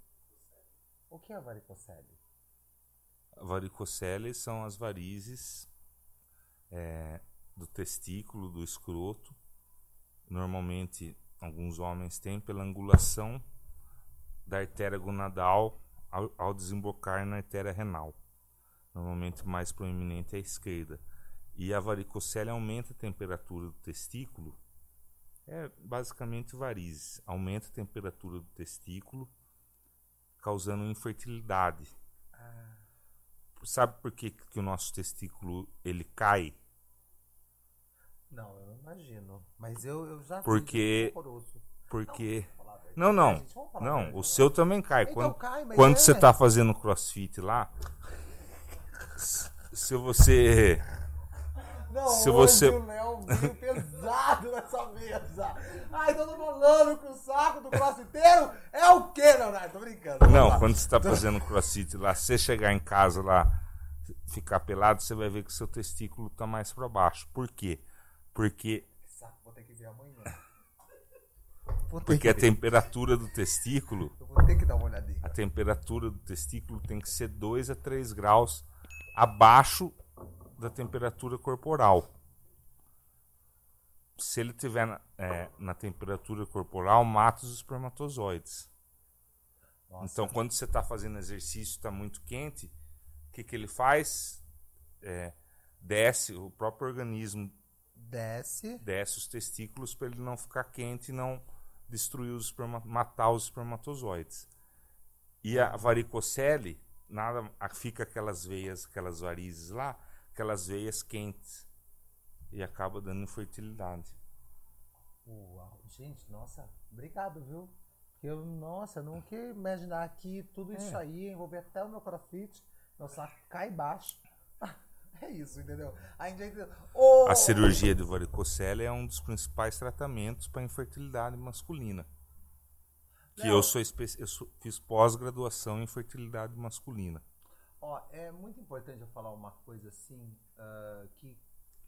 [SPEAKER 1] O que é varicocele?
[SPEAKER 2] Varicocele são as varizes é, do testículo, do escroto. Normalmente, alguns homens têm pela angulação da artéria gonadal ao, ao desembocar na artéria renal. Normalmente, mais proeminente é a esquerda. E a varicocele aumenta a temperatura do testículo. É basicamente varizes. Aumenta a temperatura do testículo, causando infertilidade sabe por que, que o nosso testículo ele cai?
[SPEAKER 1] Não, eu imagino. Mas eu, eu já
[SPEAKER 2] Porque-
[SPEAKER 1] é.
[SPEAKER 2] Porque não, não,
[SPEAKER 1] Gente,
[SPEAKER 2] não, o seu também cai.
[SPEAKER 1] Então
[SPEAKER 2] Quando,
[SPEAKER 1] cai, mas
[SPEAKER 2] quando
[SPEAKER 1] é.
[SPEAKER 2] você tá fazendo crossfit lá, se você
[SPEAKER 1] Não,
[SPEAKER 2] se você-
[SPEAKER 1] o Léo veio pesado nessa mesa. Ai, todo falando que o saco do crossfiteiro é o quê, Leonardo? Tô brincando. vamos
[SPEAKER 2] não,
[SPEAKER 1] lá.
[SPEAKER 2] quando você tá fazendo crossfit lá, se você chegar em casa lá, ficar pelado, você vai ver que seu testículo tá mais para baixo. Por quê? Porque
[SPEAKER 1] saco, vou ter que ver amanhã.
[SPEAKER 2] Porque
[SPEAKER 1] que
[SPEAKER 2] a temperatura do testículo
[SPEAKER 1] Eu vou ter que dar uma olhadinha.
[SPEAKER 2] a temperatura do testículo tem que ser 2 a 3 graus abaixo da temperatura corporal. se ele tiver na, é, na temperatura corporal, mata os espermatozoides.
[SPEAKER 1] Nossa.
[SPEAKER 2] Então, quando você está fazendo exercício, está muito quente, o que, que ele faz? É, desce, o próprio organismo
[SPEAKER 1] Desce.
[SPEAKER 2] desce os testículos para ele não ficar quente e não destruir os matar os espermatozoides. E a varicocele, nada, fica aquelas veias, aquelas varizes lá, aquelas veias quentes e acaba dando infertilidade.
[SPEAKER 1] Uau. Gente, nossa, obrigado, viu? Eu, nossa, não queria imaginar que tudo isso
[SPEAKER 2] É.
[SPEAKER 1] aí ia envolver até o meu crossfit, saco cai embaixo. É isso, entendeu? A entendeu.
[SPEAKER 2] A cirurgia de varicocele é um dos principais tratamentos para infertilidade masculina. Que
[SPEAKER 1] Léo.
[SPEAKER 2] eu sou, eu sou- fiz pós-graduação em fertilidade masculina.
[SPEAKER 1] Ó, é muito importante eu falar uma coisa assim, ah, que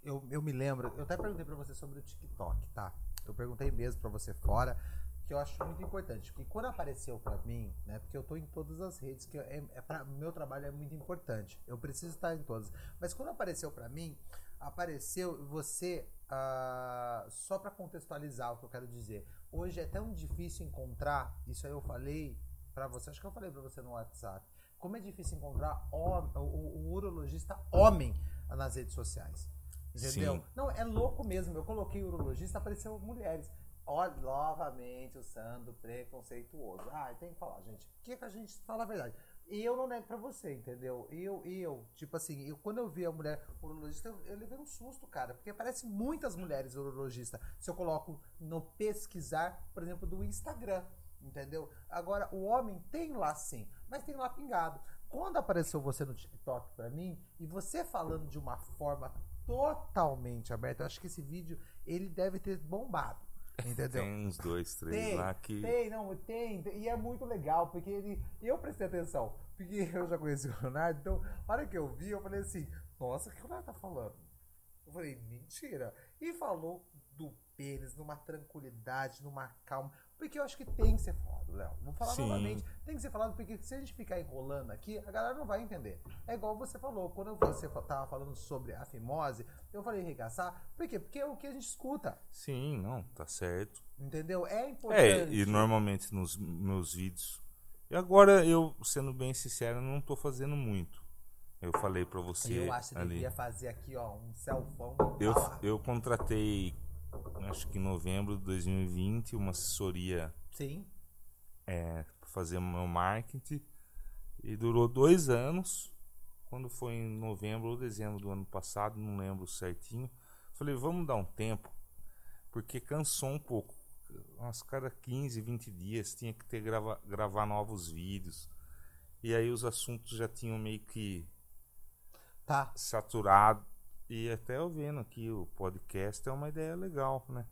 [SPEAKER 1] eu, eu me lembro, eu até perguntei pra você sobre o TikTok, tá? Eu perguntei mesmo pra você fora, que eu acho muito importante, porque quando apareceu pra mim, né, porque eu tô em todas as redes, que é, é pra, meu trabalho é muito importante, eu preciso estar em todas, mas quando apareceu pra mim, apareceu você, ah, só pra contextualizar o que eu quero dizer, hoje é tão difícil encontrar, isso aí eu falei pra você, acho que eu falei pra você no WhatsApp, como é difícil encontrar o, o- o urologista homem nas redes sociais. Entendeu?
[SPEAKER 2] Sim.
[SPEAKER 1] Não, é louco mesmo. Eu coloquei urologista, apareceu mulheres. Olha, novamente o Sandro preconceituoso. Ah, tem que falar, gente. O que, que a gente fala a verdade? E eu não nego pra você, entendeu? Eu, eu, tipo assim, eu, quando eu vi a mulher urologista, eu, eu levei um susto, cara, porque aparecem muitas mulheres urologistas. Se eu coloco no pesquisar, por exemplo, do Instagram, entendeu? Agora, o homem tem lá sim, mas tem lá pingado. Quando apareceu você no TikTok pra mim, e você falando de uma forma totalmente aberta, eu acho que esse vídeo, ele deve ter bombado, entendeu?
[SPEAKER 2] Tem uns dois, três
[SPEAKER 1] Tem,
[SPEAKER 2] lá que.
[SPEAKER 1] tem, não, tem, tem, e é muito legal, porque ele, eu prestei atenção, porque eu já conheci o Leonardo, então, a hora que eu vi, eu falei assim, nossa, o que o Leonardo tá falando? Eu falei, mentira. E falou do pênis numa tranquilidade, numa calma, porque eu acho que tem que ser falado, Léo. Vou falar
[SPEAKER 2] Sim.
[SPEAKER 1] novamente, tem que ser falado, porque se a gente ficar enrolando aqui, a galera não vai entender. É igual você falou, quando você fa- tava falando sobre a fimose, eu falei regaçar, por quê? Porque é o que a gente escuta,
[SPEAKER 2] Sim, não, tá certo.
[SPEAKER 1] entendeu? É importante.
[SPEAKER 2] É, e normalmente nos meus vídeos. E agora eu, sendo bem sincero, não tô fazendo muito. Eu falei pra você
[SPEAKER 1] Eu acho que
[SPEAKER 2] ali.
[SPEAKER 1] devia fazer aqui, ó, um selfão.
[SPEAKER 2] Eu, eu contratei, acho que em novembro de 2020, uma assessoria
[SPEAKER 1] Sim.
[SPEAKER 2] é, para fazer o meu marketing. E durou dois anos. Quando foi em novembro ou dezembro do ano passado, não lembro certinho. Falei, vamos dar um tempo. Porque cansou um pouco. Nossa, cada 15, 20 dias tinha que ter grava, gravar novos vídeos. E aí os assuntos já tinham meio que
[SPEAKER 1] Tá.
[SPEAKER 2] saturado. E até eu vendo aqui o podcast é uma ideia legal, né?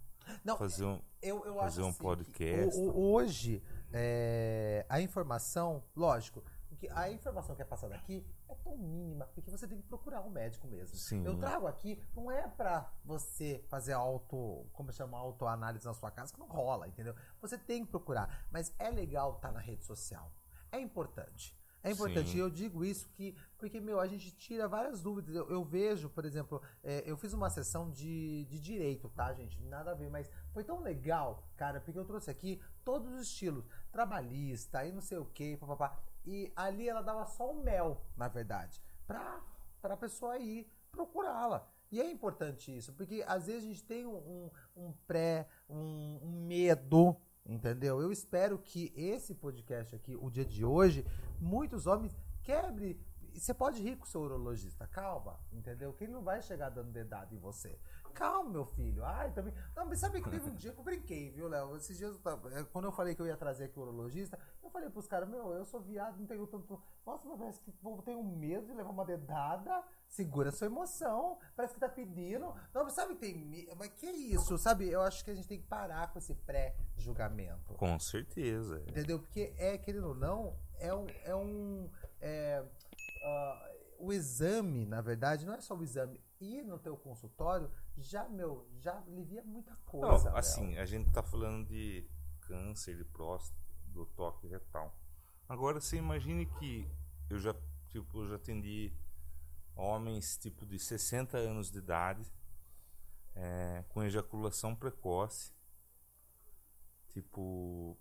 [SPEAKER 1] Não,
[SPEAKER 2] Fazer um.
[SPEAKER 1] eu, eu
[SPEAKER 2] fazer
[SPEAKER 1] acho
[SPEAKER 2] um
[SPEAKER 1] assim que
[SPEAKER 2] podcast.
[SPEAKER 1] o- o- hoje, é, a informação, lógico, a informação que é passada aqui é tão mínima, porque você tem que procurar um médico mesmo.
[SPEAKER 2] Sim.
[SPEAKER 1] Eu trago aqui, não é pra você fazer auto, como chama, autoanálise na sua casa, que não rola, entendeu? Você tem que procurar, mas é legal estar na rede social. É importante. É importante.
[SPEAKER 2] Sim.
[SPEAKER 1] E eu digo isso que, porque, meu, a gente tira várias dúvidas. Eu, eu vejo, por exemplo, é, eu fiz uma sessão de, de direito, tá, gente? Nada a ver, mas foi tão legal, cara, porque eu trouxe aqui todos os estilos. Trabalhista, e não sei o que, papapá. E ali ela dava só o mel, na verdade, pra, pra pessoa ir procurá-la. E é importante isso, porque às vezes a gente tem um, um, um pré, um, um medo, entendeu? Eu espero que esse podcast aqui, o dia de hoje, muitos homens quebre. Você pode rir com o seu urologista, calma, entendeu? Que ele não vai chegar dando dedado em você. Calma, meu filho. Ai, também. Não, mas sabe que teve um dia que eu brinquei, viu, Léo? Esses dias, é, quando eu falei que eu ia trazer aqui o urologista, eu falei pros caras, meu, eu sou viado, não tenho tanto. Nossa, mas parece que o povo tem um medo de levar uma dedada. Segura sua emoção. Parece que tá pedindo. Não, mas sabe que tem. Mas que isso? Sabe? Eu acho que a gente tem que parar com esse pré-julgamento.
[SPEAKER 2] Com certeza.
[SPEAKER 1] Entendeu? Porque é, querendo ou não, é um. É um é, ah, o exame, na verdade, não é só o exame. Ir no teu consultório já, meu, já alivia muita coisa.
[SPEAKER 2] Não, assim, a gente tá falando de câncer de próstata, do toque retal. Agora você imagine que eu já, tipo, eu já atendi homens tipo de 60 anos de idade é, com ejaculação precoce. Tipo.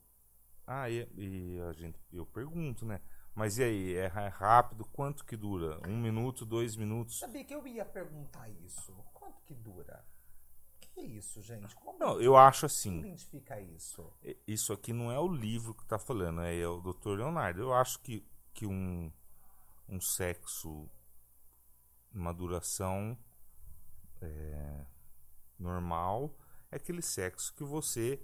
[SPEAKER 2] Ah, e, e a gente, eu pergunto, né? Mas e aí, é rápido? Quanto que dura? Um minuto, dois minutos?
[SPEAKER 1] Sabia que eu ia perguntar isso. Quanto que dura? Que é isso, gente? Como
[SPEAKER 2] Não, eu acho assim.
[SPEAKER 1] identifica isso?
[SPEAKER 2] Isso aqui não é o livro que tá falando, é o Dr. Leonardo. Eu acho que, que um, um sexo, uma duração é, normal, é aquele sexo que você,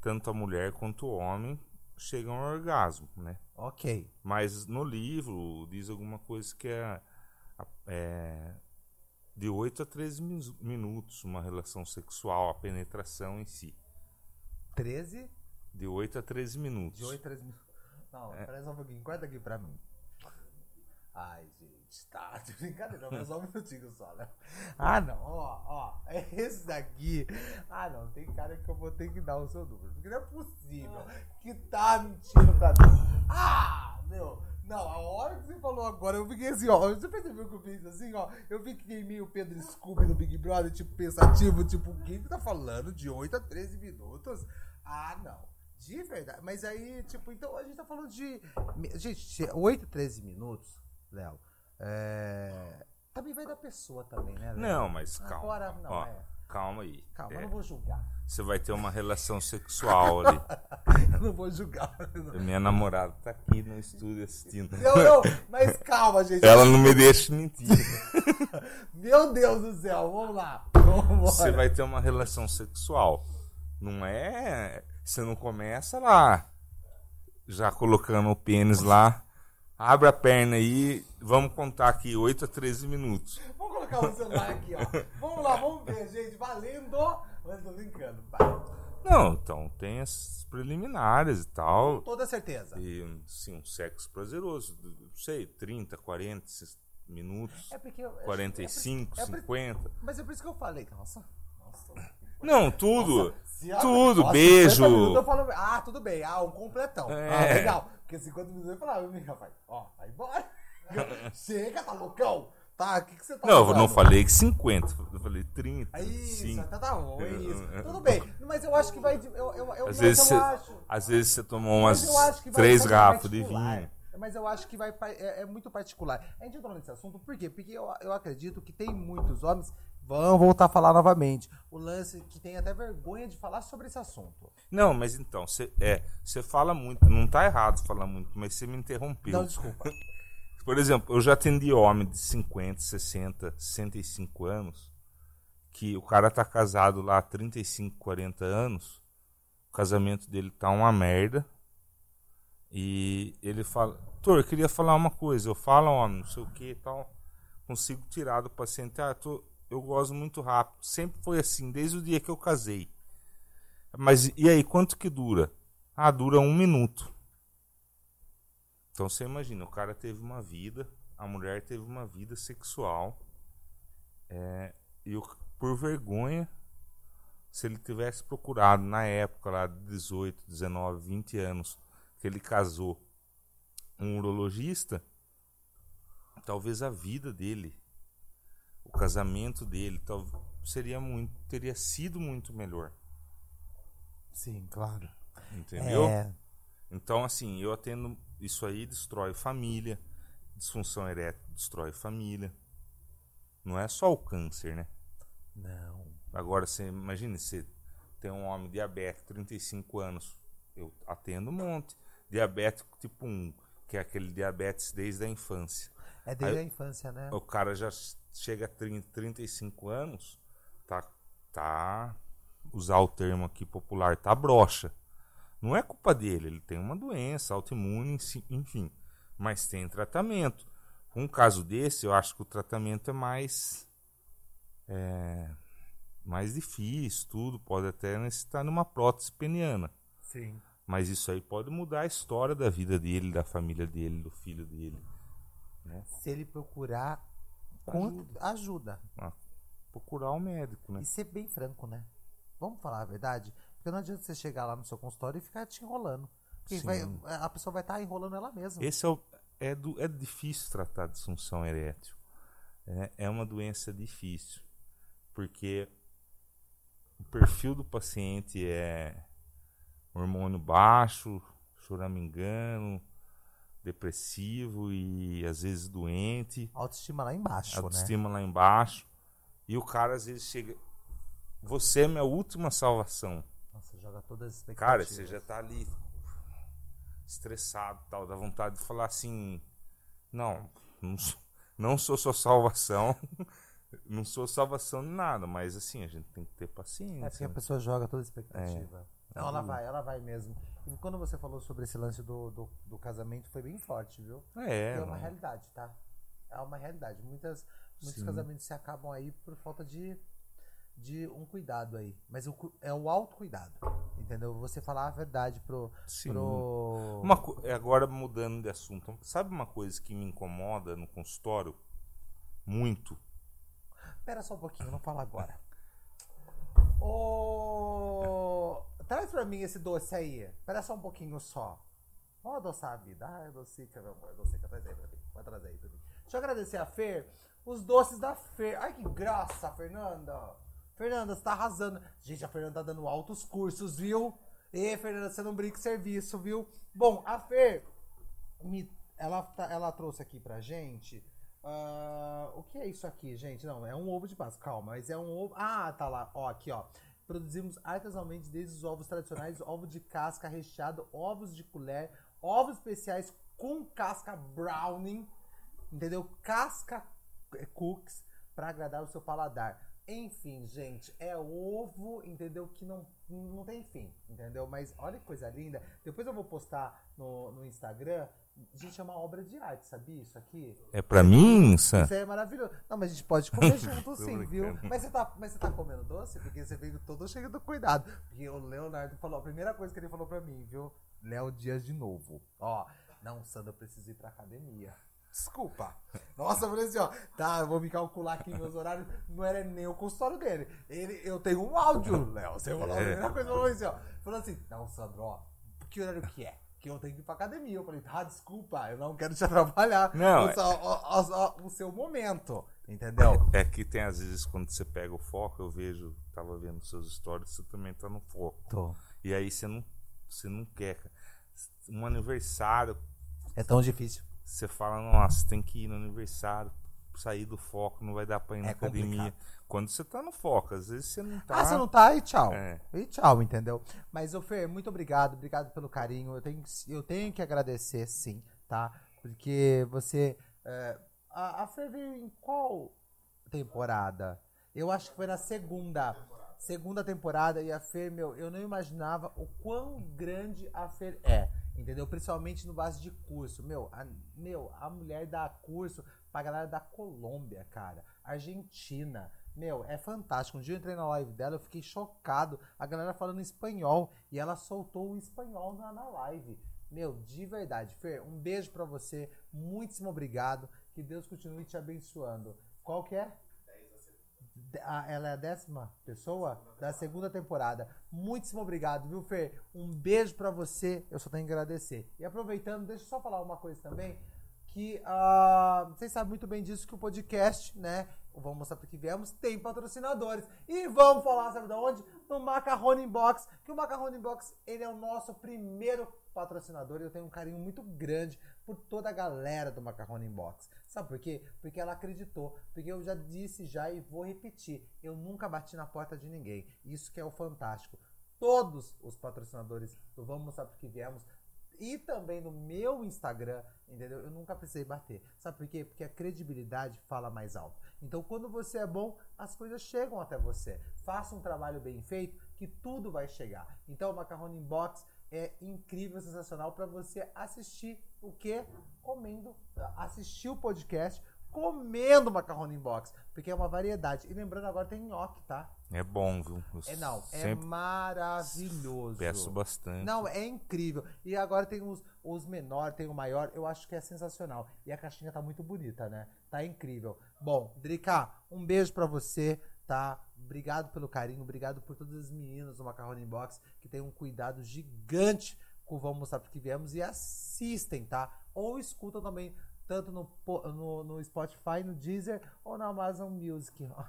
[SPEAKER 2] tanto a mulher quanto o homem, chegam ao orgasmo, né?
[SPEAKER 1] Ok.
[SPEAKER 2] Mas no livro diz alguma coisa que é, é de 8 a 13 mis- minutos uma relação sexual, a penetração em si.
[SPEAKER 1] 13
[SPEAKER 2] De 8 a 13 minutos.
[SPEAKER 1] de 8 a 13 minutos. Não,
[SPEAKER 2] É.
[SPEAKER 1] só um pouquinho. Corta aqui pra mim. Ai, gente, tá. De brincadeira, mas só um minutinho só, né? Ah, não, ó, ó. Esse daqui. Ah, não, tem cara que eu vou ter que dar o seu número. Porque não é possível que tá mentindo pra mim. Ah, meu. Não, a hora que você falou agora, eu fiquei assim, ó. Você percebeu que eu fiz assim, ó? Eu fiquei meio Pedro Scooby do Big Brother, tipo, pensativo, tipo, quem que tá falando de 8 a 13 minutos? Ah, não. De verdade. Mas aí, tipo, então a gente tá falando de. Gente, 8 a 13 minutos, Léo. É... Também vai da pessoa também, né?
[SPEAKER 2] Não, mas calma.
[SPEAKER 1] Agora não,
[SPEAKER 2] ó,
[SPEAKER 1] é.
[SPEAKER 2] Calma aí.
[SPEAKER 1] Calma,
[SPEAKER 2] É,
[SPEAKER 1] eu não vou julgar.
[SPEAKER 2] Você vai ter uma relação sexual ali.
[SPEAKER 1] Eu não vou julgar.
[SPEAKER 2] Minha namorada tá aqui no estúdio assistindo.
[SPEAKER 1] Não, não, mas calma, gente.
[SPEAKER 2] Ela não me deixa mentir.
[SPEAKER 1] Meu Deus do céu, vamos lá. Vamos
[SPEAKER 2] Você vai ter uma relação sexual. Não é. Você não começa lá, já colocando o pênis lá. Abre a perna aí, vamos contar aqui 8 a 13 minutos.
[SPEAKER 1] Vamos colocar o celular aqui, ó. Vamos lá, vamos ver, gente. Valendo. Mas tô brincando, vai.
[SPEAKER 2] Não, então tem as preliminares e tal.
[SPEAKER 1] Com toda certeza.
[SPEAKER 2] E sim, um sexo prazeroso. Não sei, 30, 40 minutos,
[SPEAKER 1] É porque. eu- é-
[SPEAKER 2] 45,
[SPEAKER 1] é por- é por-
[SPEAKER 2] 50.
[SPEAKER 1] Mas é por isso que eu falei. Nossa. Nossa.
[SPEAKER 2] Não, tudo.
[SPEAKER 1] Se a-
[SPEAKER 2] Tudo,
[SPEAKER 1] Nossa,
[SPEAKER 2] beijo.
[SPEAKER 1] 50 minutos eu falo, ah, tudo bem. Ah, um completão.
[SPEAKER 2] É.
[SPEAKER 1] Ah, legal. Porque 50 minutos eu falava, meu rapaz, ó, vai embora. Chega, tá loucão? Tá, o que, que você tá
[SPEAKER 2] Não, eu não falei que 50, eu falei 30.
[SPEAKER 1] É Isso,
[SPEAKER 2] 5.
[SPEAKER 1] então tá bom, é isso. Tudo bem. Mas eu acho que vai. Eu, eu, eu,
[SPEAKER 2] Às vezes,
[SPEAKER 1] eu
[SPEAKER 2] você,
[SPEAKER 1] acho.
[SPEAKER 2] às vezes você tomou umas três garrafas de vinho.
[SPEAKER 1] Mas eu acho que vai é, é muito particular. A gente entrou nesse assunto por quê? Porque eu, eu acredito que tem muitos homens. Vão voltar a falar novamente. O lance que tem até vergonha de falar sobre esse assunto.
[SPEAKER 2] Não, mas então, você é, você fala muito, não tá errado falar muito, mas você me interrompeu.
[SPEAKER 1] Não, desculpa.
[SPEAKER 2] Por exemplo, eu já atendi homem de 50, 60, 65 anos, que o cara tá casado lá há 35, 40 anos, o casamento dele tá uma merda, e ele fala, doutor, eu queria falar uma coisa, eu falo, homem, não sei o que e tal, consigo tirar do paciente, ah, tô, eu gosto muito rápido, sempre foi assim, desde o dia que eu casei. Mas e aí, quanto que dura? Ah, dura um minuto. Então você imagina, o cara teve uma vida, a mulher teve uma vida sexual, é, e por vergonha, se ele tivesse procurado na época lá de 18, 19, 20 anos, que ele casou um urologista, talvez a vida dele, o casamento dele, tal, seria muito, teria sido muito melhor,
[SPEAKER 1] Sim, claro.
[SPEAKER 2] entendeu?
[SPEAKER 1] É,
[SPEAKER 2] Então, assim, eu atendo. Isso aí destrói família. Disfunção erétil destrói família. Não é só o câncer, né?
[SPEAKER 1] não.
[SPEAKER 2] Agora, você imagine, você tem um homem diabético, 35 anos. Eu atendo um monte. Diabético tipo 1, que é aquele diabetes desde a infância.
[SPEAKER 1] É desde
[SPEAKER 2] Aí-
[SPEAKER 1] a infância, né?
[SPEAKER 2] O cara já chega a 30, 35 anos, tá, tá, usar o termo aqui popular, tá broxa. Não é culpa dele, ele tem uma doença autoimune, enfim, mas tem tratamento. Um caso desse, eu acho que o tratamento é mais é, mais difícil, tudo, pode até necessitar numa prótese peniana.
[SPEAKER 1] Sim.
[SPEAKER 2] Mas isso aí pode mudar a história da vida dele, da família dele, do filho dele.
[SPEAKER 1] Se ele procurar con- ajuda.
[SPEAKER 2] Ah, procurar um médico, né?
[SPEAKER 1] E ser bem franco, né? Vamos falar a verdade? Porque não adianta você chegar lá no seu consultório e ficar te enrolando. Porque vai- a pessoa vai estar enrolando ela mesma.
[SPEAKER 2] Esse é, o, é, do, é difícil tratar de disfunção erétil. É, é uma doença difícil. Porque o perfil do paciente é hormônio baixo, choramingando, depressivo e às vezes doente.
[SPEAKER 1] Autoestima lá embaixo, né?
[SPEAKER 2] autoestima lá embaixo. E o cara às vezes chega. Você é minha última salvação.
[SPEAKER 1] Nossa, joga todas as expectativas.
[SPEAKER 2] Cara, você já tá ali estressado tal, dá vontade de falar assim. Não, não sou, não sou sua salvação. Não sou salvação de nada, mas assim, a gente tem que ter paciência.
[SPEAKER 1] É porque a
[SPEAKER 2] né?
[SPEAKER 1] pessoa joga toda a expectativa. Não, ela
[SPEAKER 2] Uhum.
[SPEAKER 1] vai, ela vai mesmo. E quando você falou sobre esse lance do, do, do casamento, foi bem forte, viu?
[SPEAKER 2] É,
[SPEAKER 1] É, uma realidade, tá? É uma realidade. Muitas, muitos
[SPEAKER 2] Sim.
[SPEAKER 1] casamentos se acabam aí por falta de, de um cuidado aí. Mas o é o autocuidado. Entendeu? Você falar a verdade pro.
[SPEAKER 2] Sim.
[SPEAKER 1] pro...
[SPEAKER 2] Uma é, agora mudando de assunto, sabe uma coisa que me incomoda no consultório? Muito.
[SPEAKER 1] Pera só um pouquinho, não fala agora. Ô. Traz pra mim esse doce aí. Pera só um pouquinho só. Vamos adoçar a vida. Ai, docica, meu amor. Docica, traz aí pra mim. Vai trazer aí pra mim. Deixa eu agradecer a Fer. Os doces da Fer. Ai, que graça, Fernanda. Fernanda, você tá arrasando. Gente, a Fernanda tá dando altos cursos, viu? E, Fernanda, você não brinca serviço, viu? Bom, a Fer, me- ela, tá- ela trouxe aqui pra gente. ah, o que é isso aqui, gente? Não, é um ovo de Páscoa, calma, mas é um ovo. Ah, tá lá, ó, aqui, ó. Produzimos artesanalmente desde os ovos tradicionais, ovo de casca recheado, ovos de colher, ovos especiais com casca brownie, entendeu? Casca eh, cookies para agradar o seu paladar. Enfim, gente, é ovo, entendeu? Que não, não tem fim, entendeu? Mas olha que coisa linda. Depois eu vou postar no, no Instagram. Gente, é uma obra de arte, sabia isso aqui?
[SPEAKER 2] É pra mim, Sam?
[SPEAKER 1] Isso aí é maravilhoso. Não, mas a gente pode comer junto sim, viu? Mas você, tá, mas você tá comendo doce? Porque você veio todo cheio do cuidado. Porque o Leonardo falou, a primeira coisa que ele falou pra mim, viu? Léo Dias de novo. Ó, não, Sandra, eu preciso ir pra academia. Desculpa. Nossa, eu falei assim, ó, tá, eu vou me calcular aqui meus horários. Não era nem o consultório dele. Ele, eu tenho um áudio, Léo. Você falou a
[SPEAKER 2] É.
[SPEAKER 1] primeira coisa falou assim, ó. Falou assim, não, Sandro, ó, que horário que é? Que eu tenho que ir pra academia. Eu falei, tá, desculpa, eu não quero te atrapalhar.
[SPEAKER 2] Não,
[SPEAKER 1] só- ó, ó, ó, o seu momento, entendeu?
[SPEAKER 2] É que tem às vezes quando você pega o foco, eu vejo, tava vendo seus stories, você também tá no foco.
[SPEAKER 1] Tô.
[SPEAKER 2] E aí você não, você não quer. Um aniversário,
[SPEAKER 1] É tão difícil.
[SPEAKER 2] você fala, nossa, tem que ir no aniversário, sair do foco, não vai dar pra ir na
[SPEAKER 1] É
[SPEAKER 2] academia.
[SPEAKER 1] complicado.
[SPEAKER 2] Quando você tá no foco, às vezes você não tá.
[SPEAKER 1] Ah, você não tá? E tchau.
[SPEAKER 2] É.
[SPEAKER 1] E tchau, entendeu? Mas, ô Fer, muito obrigado. Obrigado pelo carinho. Eu tenho, que- eu tenho que agradecer, sim, tá? Porque você... é, a, a Fer veio em qual temporada? Eu acho que foi na segunda. Segunda temporada. E a Fer, meu, eu não imaginava o quão grande a Fer é. Entendeu? Principalmente no base de curso. Meu, a, meu, a mulher dá curso pra galera da Colômbia, cara. Argentina. Meu, é fantástico. Um dia eu entrei na live dela, eu fiquei chocado. A galera falando espanhol. E ela soltou o espanhol na, na live. Meu, de verdade. Fer, um beijo pra você. Muitíssimo obrigado. Que Deus continue te abençoando. Qual que é? Ela é a décima pessoa da segunda temporada. Muitíssimo obrigado, viu, Fer? Um beijo pra você. Eu só tenho que agradecer. E aproveitando, deixa eu só falar uma coisa também. Que ah, vocês sabem muito bem disso que o podcast, né? Vamos mostrar porque viemos, tem patrocinadores. E vamos falar, sabe de onde? No Macarrone Box. Que o Macarrone Box, ele é o nosso primeiro patrocinador. e Eu tenho um carinho muito grande por toda a galera do Macarrone Box. Sabe por quê? Porque ela acreditou. Porque eu já disse já e vou repetir. Eu nunca bati na porta de ninguém. Isso que é o fantástico. Todos os patrocinadores do Vamos Mostrar Porque Viemos e também no meu Instagram, entendeu? Eu nunca precisei bater. Sabe por quê? Porque a credibilidade fala mais alto. Então, quando você é bom, as coisas chegam até você. Faça um trabalho bem feito que tudo vai chegar. Então, o Macarrone Inbox é incrível, sensacional para você assistir o que? Comendo, assistir o podcast comendo macarrone inbox, porque é uma variedade. E lembrando agora tem nhoque, tá?
[SPEAKER 2] É bom, viu? Eu
[SPEAKER 1] É não, é maravilhoso.
[SPEAKER 2] peço bastante.
[SPEAKER 1] Não, é incrível. E agora tem os, os menores, tem o maior, eu acho que é sensacional. E a caixinha tá muito bonita, né? Tá incrível. Bom, Drica, um beijo pra você, tá? Obrigado pelo carinho, obrigado por todas as meninas do Macarrone Box que tem um cuidado gigante com o Vamos Mostrar Porque Viemos e assistem, tá? Ou escutam também, tanto no, no, no Spotify, no Deezer ou na Amazon Music. Ó,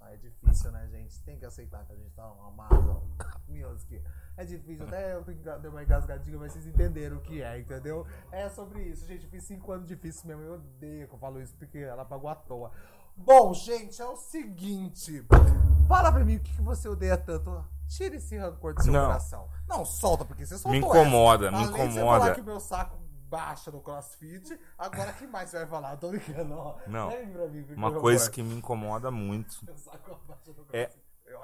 [SPEAKER 1] é difícil, né, gente? Tem que aceitar que a gente tá uma massa. Mioski. É difícil, até eu dar uma engasgadinha, mas vocês entenderam o que é, entendeu? É sobre isso, gente. Eu fiz cinco anos difíceis mesmo. Eu odeio que eu falo isso, porque ela pagou à toa. Bom, gente, é o seguinte. Fala pra mim o que, que você odeia tanto. Tira esse rancor do seu
[SPEAKER 2] Não.
[SPEAKER 1] coração. Não, solta, porque você soltou
[SPEAKER 2] Me incomoda,
[SPEAKER 1] essa.
[SPEAKER 2] me
[SPEAKER 1] Além de você
[SPEAKER 2] incomoda.
[SPEAKER 1] falar que meu saco baixa no crossfit, agora que mais vai falar? Eu tô brincando, ó.
[SPEAKER 2] Não. Uma coisa que me incomoda muito É-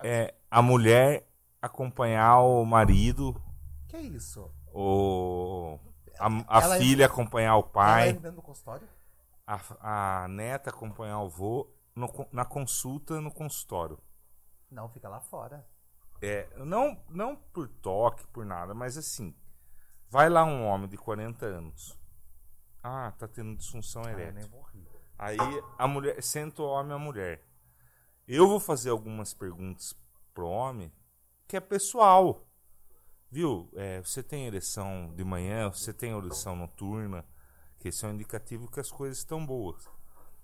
[SPEAKER 2] é a mulher acompanhar o marido,
[SPEAKER 1] Que isso?
[SPEAKER 2] o, a, a
[SPEAKER 1] Ela é-
[SPEAKER 2] filha acompanhar o
[SPEAKER 1] Ela
[SPEAKER 2] pai,
[SPEAKER 1] dentro do consultório?
[SPEAKER 2] a, a neta acompanhar o vô no na consulta no consultório.
[SPEAKER 1] Não, fica lá fora.
[SPEAKER 2] É, não, não por toque, por nada, mas assim, vai lá um homem de 40 anos. Ah, tá tendo disfunção
[SPEAKER 1] Ah,
[SPEAKER 2] erétil.
[SPEAKER 1] rir.
[SPEAKER 2] Aí a mulher, senta o homem e a mulher. Eu vou fazer algumas perguntas pro homem que é pessoal. Viu? É, você tem ereção de manhã, você tem ereção noturna, que esse é um indicativo que as coisas estão boas.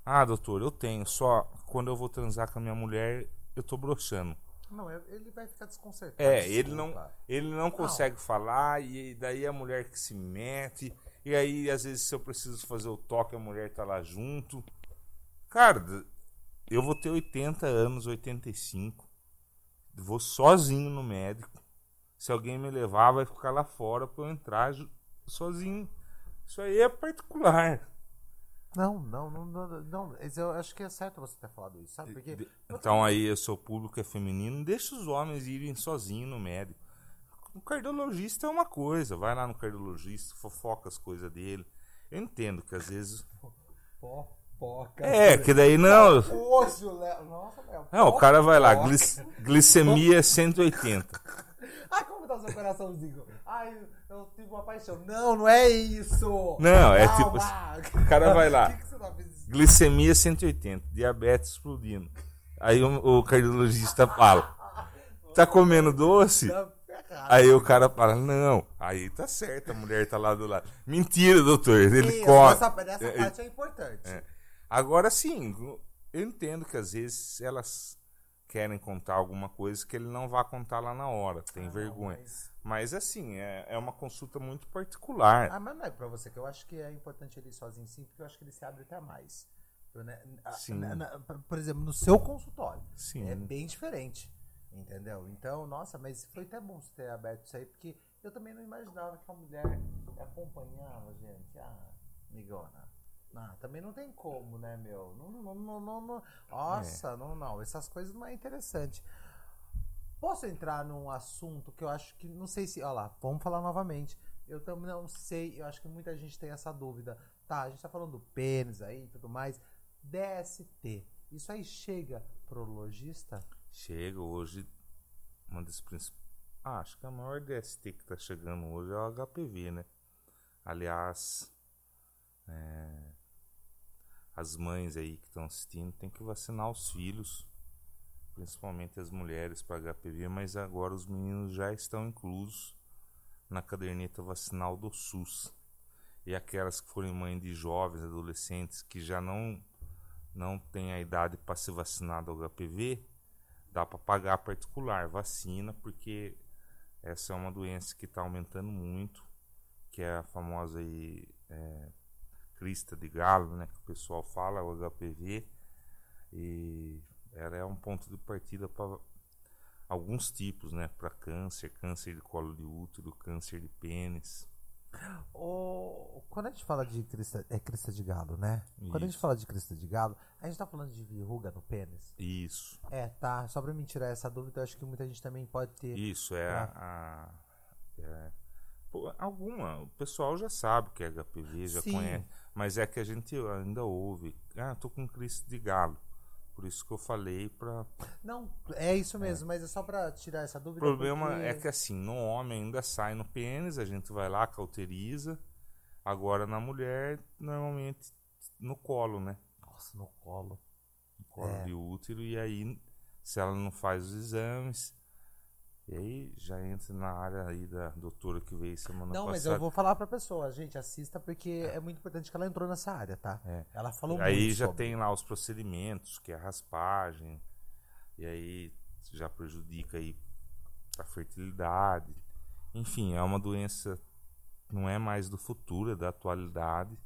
[SPEAKER 2] Ah, doutor, eu tenho, só quando eu vou transar com a minha mulher, eu tô broxando.
[SPEAKER 1] Não, eu- ele vai ficar desconcertado.
[SPEAKER 2] É, ele não, ele não consegue falar e daí a mulher que se mete. E aí, às vezes, se eu preciso fazer o toque, a mulher tá lá junto. Cara, eu vou ter 80 anos, 85. Vou sozinho no médico. Se alguém me levar, vai ficar lá fora pra eu entrar sozinho. Isso aí é particular.
[SPEAKER 1] Não, não, não, não, não. Eu acho que é certo você ter falado isso, sabe? Porque
[SPEAKER 2] Então aí o seu público é feminino, deixa os homens irem sozinhos no médico. O cardiologista é uma coisa, vai lá no cardiologista, fofoca as coisas dele. Eu entendo que às vezes.
[SPEAKER 1] fofoca.
[SPEAKER 2] É, que daí não.
[SPEAKER 1] Léo. Nossa, Léo.
[SPEAKER 2] Não, o cara vai lá, glic- glicemia 180.
[SPEAKER 1] Ai, como tá seu coraçãozinho? Ai, eu tive uma paixão. Não, não é isso.
[SPEAKER 2] Não, é
[SPEAKER 1] Calma.
[SPEAKER 2] tipo O cara vai lá,
[SPEAKER 1] que, que você tá
[SPEAKER 2] glicemia 180, diabetes explodindo. Aí o, o cardiologista fala: tá comendo doce?
[SPEAKER 1] Tá.
[SPEAKER 2] Aí o cara fala, não, aí tá certo, a mulher tá lá do lado. Mentira, doutor, ele
[SPEAKER 1] Isso,
[SPEAKER 2] come.
[SPEAKER 1] Essa, essa
[SPEAKER 2] É,
[SPEAKER 1] parte é importante.
[SPEAKER 2] é. Agora sim, eu entendo que às vezes elas querem contar alguma coisa que ele não vai contar lá na hora, tem
[SPEAKER 1] Ah,
[SPEAKER 2] vergonha.
[SPEAKER 1] mas-
[SPEAKER 2] Mas assim, é, é uma consulta muito particular.
[SPEAKER 1] Ah, mas não é pra você, que eu acho que é importante ele ir sozinho sim, porque eu acho que ele se abre até mais. Eu, né, a-
[SPEAKER 2] Sim.
[SPEAKER 1] na- na- por exemplo, no seu consultório.
[SPEAKER 2] Sim.
[SPEAKER 1] É bem diferente. Entendeu? Então, nossa, mas foi até bom você ter aberto isso aí, porque eu também não imaginava que a mulher acompanhava, gente. Ah, amigona. Ah, também não tem como, né, meu? Não, não, não, não, não. Nossa, não, não. Essas coisas não é interessante. Posso entrar num assunto que eu acho que. Não sei se. Olha lá, vamos falar novamente. Eu também não sei, eu acho que muita gente tem essa dúvida. Tá, a gente tá falando do pênis aí e tudo mais. DST. Isso aí chega pro lojista?
[SPEAKER 2] Chega hoje, uma das principais. Ah, acho que a maior DST que tá chegando hoje é o HPV, né? Aliás, é, as mães aí que estão assistindo tem que vacinar os filhos, principalmente as mulheres para HPV, mas agora os meninos já estão inclusos na caderneta vacinal do SUS. E aquelas que forem mãe de jovens, adolescentes que já não não têm a idade para se vacinar do HPV, dá para pagar particular vacina, porque essa é uma doença que está aumentando muito, que é a famosa aí, é, crista de galo, né, que o pessoal fala, o HPV, e ela é um ponto de partida para alguns tipos, né, para câncer, câncer de colo de útero, câncer de pênis.
[SPEAKER 1] O, quando a gente fala de crista, é crista de galo, né? Quando a gente
[SPEAKER 2] Isso.
[SPEAKER 1] fala de crista de galo, a gente tá falando de verruga no pênis?
[SPEAKER 2] Isso.
[SPEAKER 1] É, tá. Só pra me tirar essa dúvida, eu acho que muita gente também pode ter.
[SPEAKER 2] Isso, é a. a- é- alguma. O pessoal já sabe que é HPV, já
[SPEAKER 1] Sim.
[SPEAKER 2] conhece. Mas é que a gente ainda ouve. Ah, tô com crise de galo. Por isso que eu falei pra.
[SPEAKER 1] Não, é isso mesmo, mas é só pra tirar essa
[SPEAKER 2] O
[SPEAKER 1] dúvida.
[SPEAKER 2] problema
[SPEAKER 1] porque-
[SPEAKER 2] é que assim, no homem ainda sai no pênis, a gente vai lá, cauteriza. Agora na mulher, normalmente no colo, né?
[SPEAKER 1] Nossa, no colo.
[SPEAKER 2] No colo
[SPEAKER 1] É.
[SPEAKER 2] de útero. E aí, se ela não faz os exames. E aí já entra na área aí da doutora que veio semana
[SPEAKER 1] Não, mas
[SPEAKER 2] passada.
[SPEAKER 1] eu vou falar pra pessoa, gente, assista porque é muito importante que ela entrou nessa área, tá?
[SPEAKER 2] É.
[SPEAKER 1] Ela falou
[SPEAKER 2] Aí
[SPEAKER 1] muito
[SPEAKER 2] já
[SPEAKER 1] sobre.
[SPEAKER 2] tem lá os procedimentos, que é a raspagem. E aí já prejudica aí a fertilidade. Enfim, é uma doença não é mais do futuro, é da atualidade.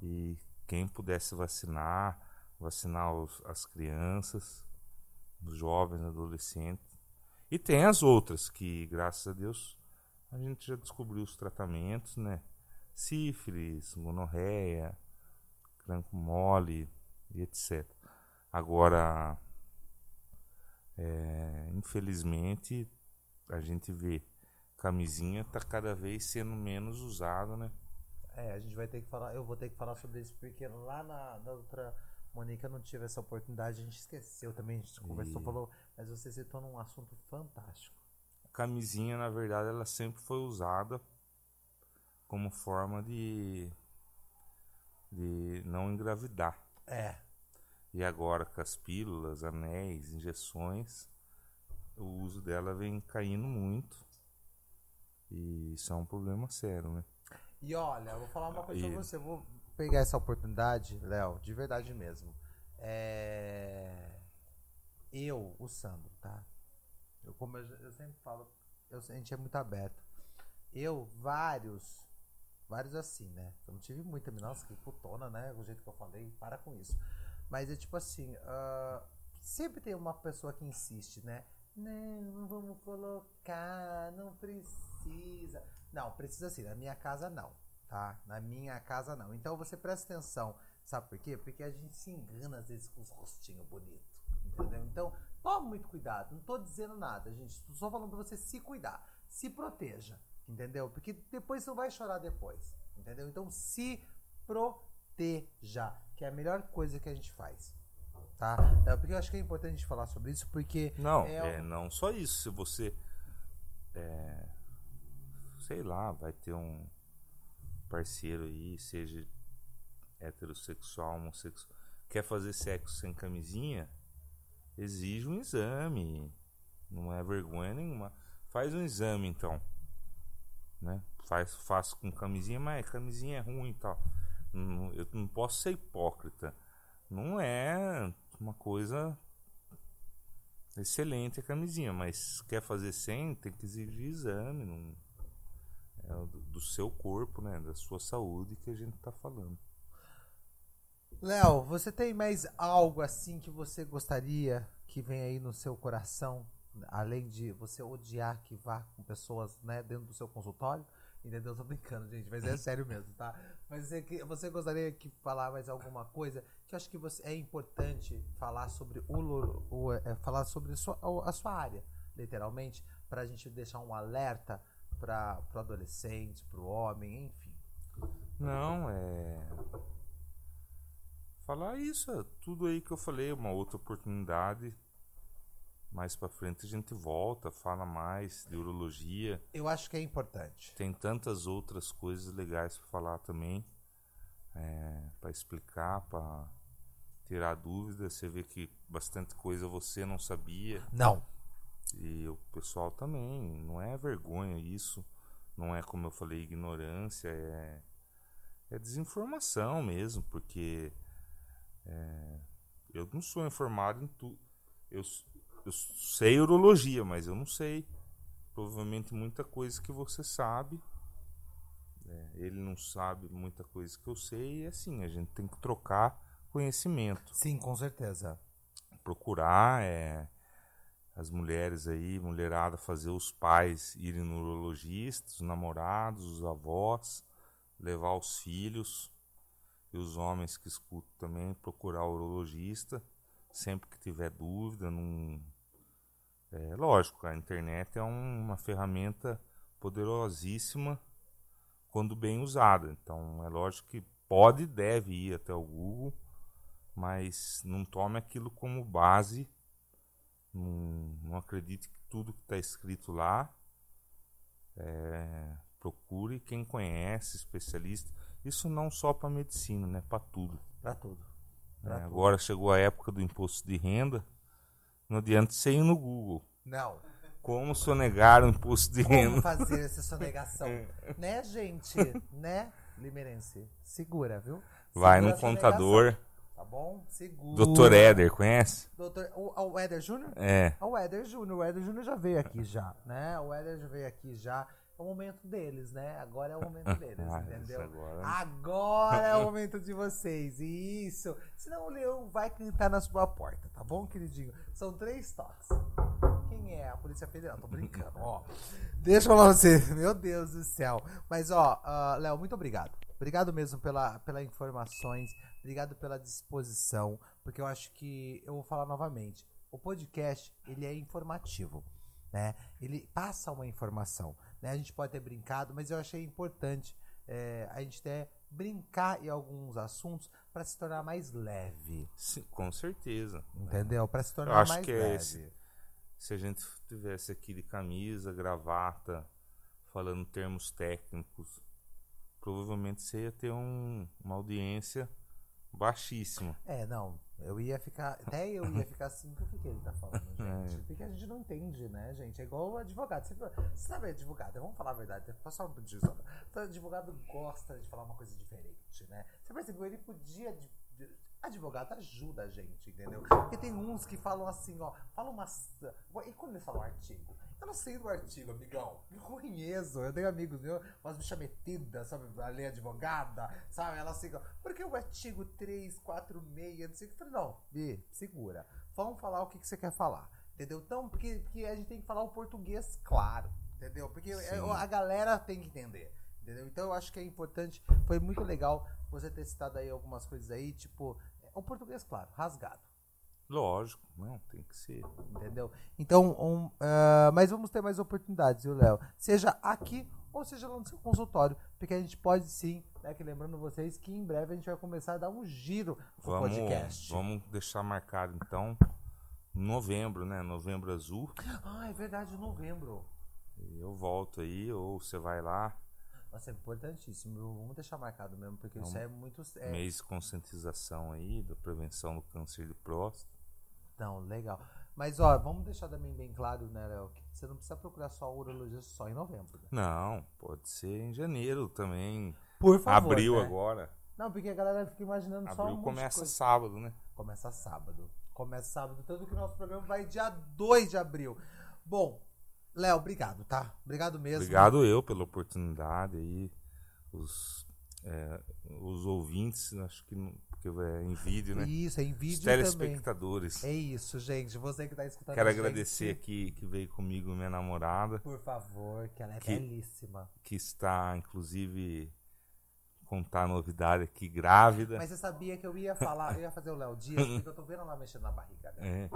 [SPEAKER 2] E quem pudesse vacinar, vacinar os, as crianças, os jovens, adolescentes. E tem as outras que, graças a Deus, a gente já descobriu os tratamentos, né? Sífilis, gonorreia, cranco mole e etc. Agora, é, infelizmente, a gente vê camisinha tá cada vez sendo menos usada, né?
[SPEAKER 1] É, a gente vai ter que falar, eu vou ter que falar sobre isso, porque lá na, na outra Mônica não tive essa oportunidade, a gente esqueceu também, a gente conversou,
[SPEAKER 2] E-
[SPEAKER 1] falou, mas você citou num assunto fantástico.
[SPEAKER 2] Camisinha, na verdade, ela sempre foi usada como forma de de não engravidar.
[SPEAKER 1] É,
[SPEAKER 2] E agora com as pílulas, anéis, injeções, o uso dela vem caindo muito. E isso é um problema sério, né?
[SPEAKER 1] E olha, eu vou falar uma coisa
[SPEAKER 2] E-
[SPEAKER 1] pra você. Vou pegar essa oportunidade, Léo, de verdade mesmo. É... Eu, o Sandro, tá? Eu, como eu, eu sempre falo, eu, a gente é muito aberto. Eu, vários, vários assim, né? Eu não tive muita, nossa, que putona, né? O jeito que eu falei, para com isso. Mas é tipo assim, ah, sempre tem uma pessoa que insiste, né? Não, não vamos colocar, não precisa. Não, precisa sim. Na minha casa não, tá? Na minha casa não. Então você presta atenção. Sabe por quê? Porque a gente se engana às vezes com os rostinhos bonitos. Entendeu? Então, tome muito cuidado. Não tô dizendo nada, gente. Tô só falando pra você se cuidar. Se proteja. Entendeu? Porque depois você vai chorar depois. Entendeu? Então se proteja. Que é a melhor coisa que a gente faz. Tá? É, porque eu acho que é importante a gente falar sobre isso, porque.
[SPEAKER 2] Não,
[SPEAKER 1] é
[SPEAKER 2] é, não só isso. Se você, é, sei lá, vai ter um parceiro aí, seja heterossexual, homossexual, quer fazer sexo sem camisinha, exige um exame. Não é vergonha nenhuma. Faz um exame então. Né? Faz, faço com camisinha, mas camisinha é ruim e tal. Eu não posso ser hipócrita. Não é uma coisa excelente a camisinha, mas quer fazer sem, tem que exigir exame. Não, é do, do seu corpo, né? Da sua saúde que a gente tá falando.
[SPEAKER 1] Léo, você tem mais algo assim que você gostaria que venha aí no seu coração, além de você odiar que vá com pessoas né, dentro do seu consultório? Entendeu? Tô brincando, gente, mas é sério mesmo, tá? Mas você, que- você gostaria que falar mais alguma coisa que eu acho que você, é importante falar sobre o, o é, falar sobre a sua, a sua área, literalmente, pra gente deixar um alerta para o adolescente, pro homem, enfim.
[SPEAKER 2] Não, é. Falar isso, é tudo aí que eu falei, uma outra oportunidade. Mais pra frente a gente volta, fala mais de urologia.
[SPEAKER 1] Eu acho que é importante.
[SPEAKER 2] Tem tantas outras coisas legais pra falar também, é, para explicar, para tirar dúvidas. Você vê que bastante coisa você não sabia
[SPEAKER 1] Não.
[SPEAKER 2] E o pessoal também. Não é vergonha isso, não é como eu falei ignorância, é, é desinformação mesmo, porque é, eu não sou informado em tudo. Eu, eu sei urologia, mas eu não sei provavelmente muita coisa que você sabe. É, ele não sabe muita coisa que eu sei, e assim, a gente tem que trocar conhecimento.
[SPEAKER 1] Sim, com certeza.
[SPEAKER 2] Procurar é, as mulheres aí, mulherada, fazer os pais irem no urologista, os namorados, os avós, levar os filhos e os homens que escutam também, procurar o urologista sempre que tiver dúvida. Não... É lógico, a internet é um- uma ferramenta poderosíssima quando bem usada. Então é lógico que pode e deve ir até o Google, mas não tome aquilo como base. Não, não acredite que tudo que está escrito lá. É, procure quem conhece, especialista. Isso não só para medicina, né? Para tudo.
[SPEAKER 1] Pra tudo.
[SPEAKER 2] né?
[SPEAKER 1] Pra tudo.
[SPEAKER 2] Agora chegou a época do imposto de renda. Não adianta você ir no Google.
[SPEAKER 1] Não.
[SPEAKER 2] Como sonegar o imposto de
[SPEAKER 1] Como
[SPEAKER 2] renda?
[SPEAKER 1] fazer essa sonegação? né, gente? Né? Limerense. Segura, viu?
[SPEAKER 2] Vai
[SPEAKER 1] Segura
[SPEAKER 2] no
[SPEAKER 1] a
[SPEAKER 2] contador,
[SPEAKER 1] tá bom? Segura.
[SPEAKER 2] Doutor Éder, conhece?
[SPEAKER 1] Doutor, o, o Éder Júnior?
[SPEAKER 2] É.
[SPEAKER 1] O Éder Júnior, o Éder Júnior já veio aqui já, né? O Éder já veio aqui já. É o momento deles, né? Agora é o momento deles,
[SPEAKER 2] Ah,
[SPEAKER 1] entendeu?
[SPEAKER 2] agora-
[SPEAKER 1] Agora é o momento de vocês. Isso. Senão o leão vai cantar na sua porta, tá bom, queridinho? São três toques. Quem é? A Polícia Federal. Tô brincando, ó. Deixa eu falar pra você. Meu Deus do céu. Mas, ó, ah, Léo, muito obrigado. Obrigado mesmo pela, pela informações. Obrigado pela disposição. Porque eu acho que, eu vou falar novamente, o podcast, ele é informativo. Né? Ele passa uma informação. Né? A gente pode ter brincado, mas eu achei importante é, a gente até brincar em alguns assuntos para se tornar mais leve.
[SPEAKER 2] Sim, com certeza.
[SPEAKER 1] Entendeu? Para se
[SPEAKER 2] Eu
[SPEAKER 1] tornar
[SPEAKER 2] acho
[SPEAKER 1] mais
[SPEAKER 2] que é
[SPEAKER 1] leve.
[SPEAKER 2] esse. Se a gente tivesse aqui de camisa, gravata, falando termos técnicos, provavelmente você ia ter um- uma audiência baixíssima.
[SPEAKER 1] É, não. Eu ia ficar. Até eu ia ficar assim, por que, que ele tá falando,
[SPEAKER 2] É.
[SPEAKER 1] gente? Porque a gente não entende, né, gente? É igual o advogado. Você, você sabe advogado, vamos falar a verdade. Só um só? Então, advogado gosta de falar uma coisa diferente, né? Você percebeu? Ele podia. Advogado ajuda a gente, entendeu? Porque tem uns que falam assim, ó, falam umas. E quando eles falam artigo? Eu não sei do artigo, amigão. Eu conheço, eu tenho amigos meus, umas bichas metidas, sabe? A lei advogada, sabe? Elas ficam. Porque o artigo 346, não sei o que. Eu falei, não, Bi, segura. Vamos falar o que, que você quer falar. Entendeu? Então, porque, porque a gente tem que falar o português claro. Entendeu? Porque é-
[SPEAKER 2] Sim.
[SPEAKER 1] a galera tem que entender. Entendeu? Então eu acho que é importante. Foi muito legal você ter citado aí algumas coisas aí, tipo, o português claro, rasgado.
[SPEAKER 2] Lógico, não, tem que ser.
[SPEAKER 1] Entendeu? Então, um, ah, mas vamos ter mais oportunidades, viu, Léo? Seja aqui ou seja lá no seu consultório. Porque a gente pode sim, né, que lembrando vocês que em breve a gente vai começar a dar um giro no
[SPEAKER 2] Vamos,
[SPEAKER 1] podcast.
[SPEAKER 2] vamos deixar marcado então novembro, né? Novembro azul.
[SPEAKER 1] Ah, é verdade, novembro.
[SPEAKER 2] Eu volto aí, ou você vai lá,
[SPEAKER 1] Nossa, é importantíssimo. Vamos deixar marcado mesmo, porque isso
[SPEAKER 2] Vamos-
[SPEAKER 1] é muito. É,
[SPEAKER 2] mês de conscientização aí da prevenção do câncer de próstata.
[SPEAKER 1] Não, legal. Mas, ó, vamos deixar também bem claro, né, Léo? Que você não precisa procurar só urologista só em novembro. né?
[SPEAKER 2] Não, pode ser em janeiro também.
[SPEAKER 1] Por favor.
[SPEAKER 2] Abril
[SPEAKER 1] né?
[SPEAKER 2] agora.
[SPEAKER 1] Não, porque a galera fica imaginando só um
[SPEAKER 2] Abril
[SPEAKER 1] de
[SPEAKER 2] começa sábado, né?
[SPEAKER 1] Começa sábado. Começa sábado, tanto que o nosso programa vai dia 2 de abril. Bom, Léo, obrigado, tá? Obrigado mesmo.
[SPEAKER 2] Obrigado eu pela oportunidade aí. Os, é, os ouvintes, acho que não- porque é em vídeo, né?
[SPEAKER 1] Isso, é em
[SPEAKER 2] Os
[SPEAKER 1] vídeo também.
[SPEAKER 2] telespectadores.
[SPEAKER 1] É isso, gente. Você que tá escutando
[SPEAKER 2] Quero
[SPEAKER 1] a gente,
[SPEAKER 2] agradecer aqui que veio comigo minha namorada,
[SPEAKER 1] Por favor, que ela é
[SPEAKER 2] Que-
[SPEAKER 1] belíssima.
[SPEAKER 2] que está, inclusive, contar novidade aqui, grávida.
[SPEAKER 1] Mas você sabia que eu ia falar, eu ia fazer o Léo Dias, porque eu tô vendo ela mexendo na barriga dela.
[SPEAKER 2] É.